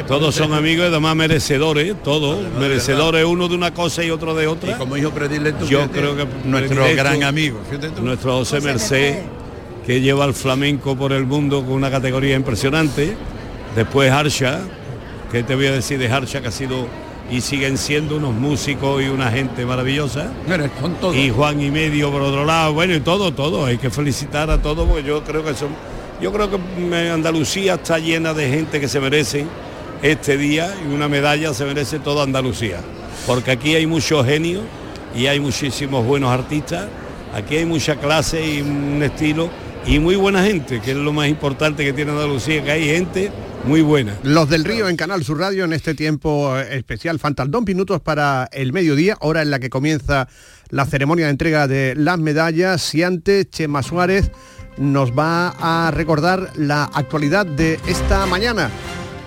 [SPEAKER 44] Todos son amigos y además merecedores, todos, merecedores uno de una cosa y otro de otra.
[SPEAKER 45] Y como hijo predilecto,
[SPEAKER 44] yo
[SPEAKER 45] fíjate,
[SPEAKER 44] creo que
[SPEAKER 45] nuestro gran amigo. fíjate tú.
[SPEAKER 44] nuestro José Merced, que lleva el flamenco por el mundo con una categoría impresionante. Después Harsha, que te voy a decir de Harsha, que ha sido y siguen siendo unos músicos y una gente maravillosa.
[SPEAKER 45] Mira, son todos.
[SPEAKER 44] Y Juan y medio por otro lado, bueno, y todo, todo, hay que felicitar a todos porque yo creo que son, yo creo que Andalucía está llena de gente que se merecen este día y una medalla se merece toda Andalucía. Porque aquí hay muchos genios y hay muchísimos buenos artistas, aquí hay mucha clase y un estilo y muy buena gente, que es lo más importante que tiene Andalucía, que hay gente muy buena.
[SPEAKER 23] Los del Río en Canal Sur Radio en este tiempo eh, especial. Faltan dos minutos para el mediodía, hora en la que comienza la ceremonia de entrega de las medallas. Y antes, Chema Suárez nos va a recordar la actualidad de esta mañana.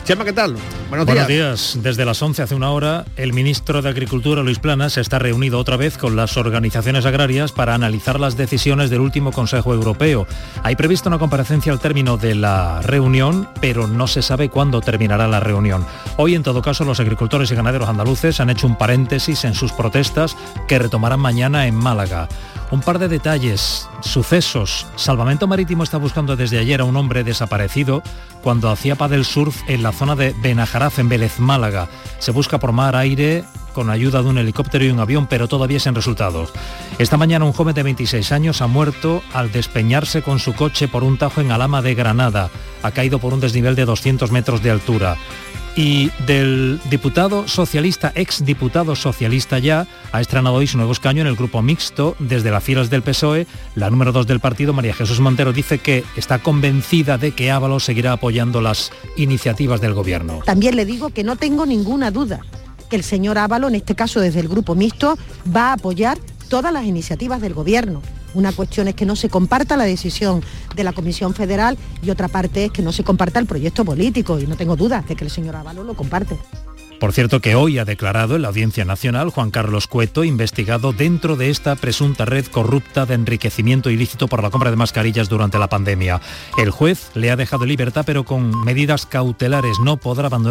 [SPEAKER 23] Chema, ¿qué tal? Buenos,
[SPEAKER 46] Buenos
[SPEAKER 23] días.
[SPEAKER 46] Desde las 11 hace una hora, el ministro de Agricultura, Luis Planas, está reunido otra vez con las organizaciones agrarias para analizar las decisiones del último Consejo Europeo. Hay previsto una comparecencia al término de la reunión, pero no se sabe cuándo terminará la reunión. Hoy, en todo caso, los agricultores y ganaderos andaluces han hecho un paréntesis en sus protestas que retomarán mañana en Málaga. Un par de detalles, sucesos. Salvamento Marítimo está buscando desde ayer a un hombre desaparecido cuando hacía paddle surf en la zona de En Vélez, Málaga. Se busca por mar, aire, con ayuda de un helicóptero y un avión, pero todavía sin resultados. Esta mañana un joven de 26 años ha muerto al despeñarse con su coche por un tajo en Alama de Granada. Ha caído por un desnivel de 200 metros de altura y del diputado socialista, ex diputado socialista ya, ha estrenado hoy su nuevo escaño en el grupo mixto desde las filas del PSOE. La número dos del partido, María Jesús Montero, dice que está convencida de que Ábalos seguirá apoyando las iniciativas del gobierno.
[SPEAKER 47] También le digo que no tengo ninguna duda que el señor Ávalo, en este caso desde el grupo mixto, va a apoyar todas las iniciativas del gobierno. Una cuestión es que no se comparta la decisión de la Comisión Federal y otra parte es que no se comparta el proyecto político y no tengo dudas de que el señor Ávalo lo comparte.
[SPEAKER 46] Por cierto que hoy ha declarado en la Audiencia Nacional Juan Carlos Cueto, investigado dentro de esta presunta red corrupta de enriquecimiento ilícito por la compra de mascarillas durante la pandemia. El juez le ha dejado libertad pero con medidas cautelares. No podrá abandonar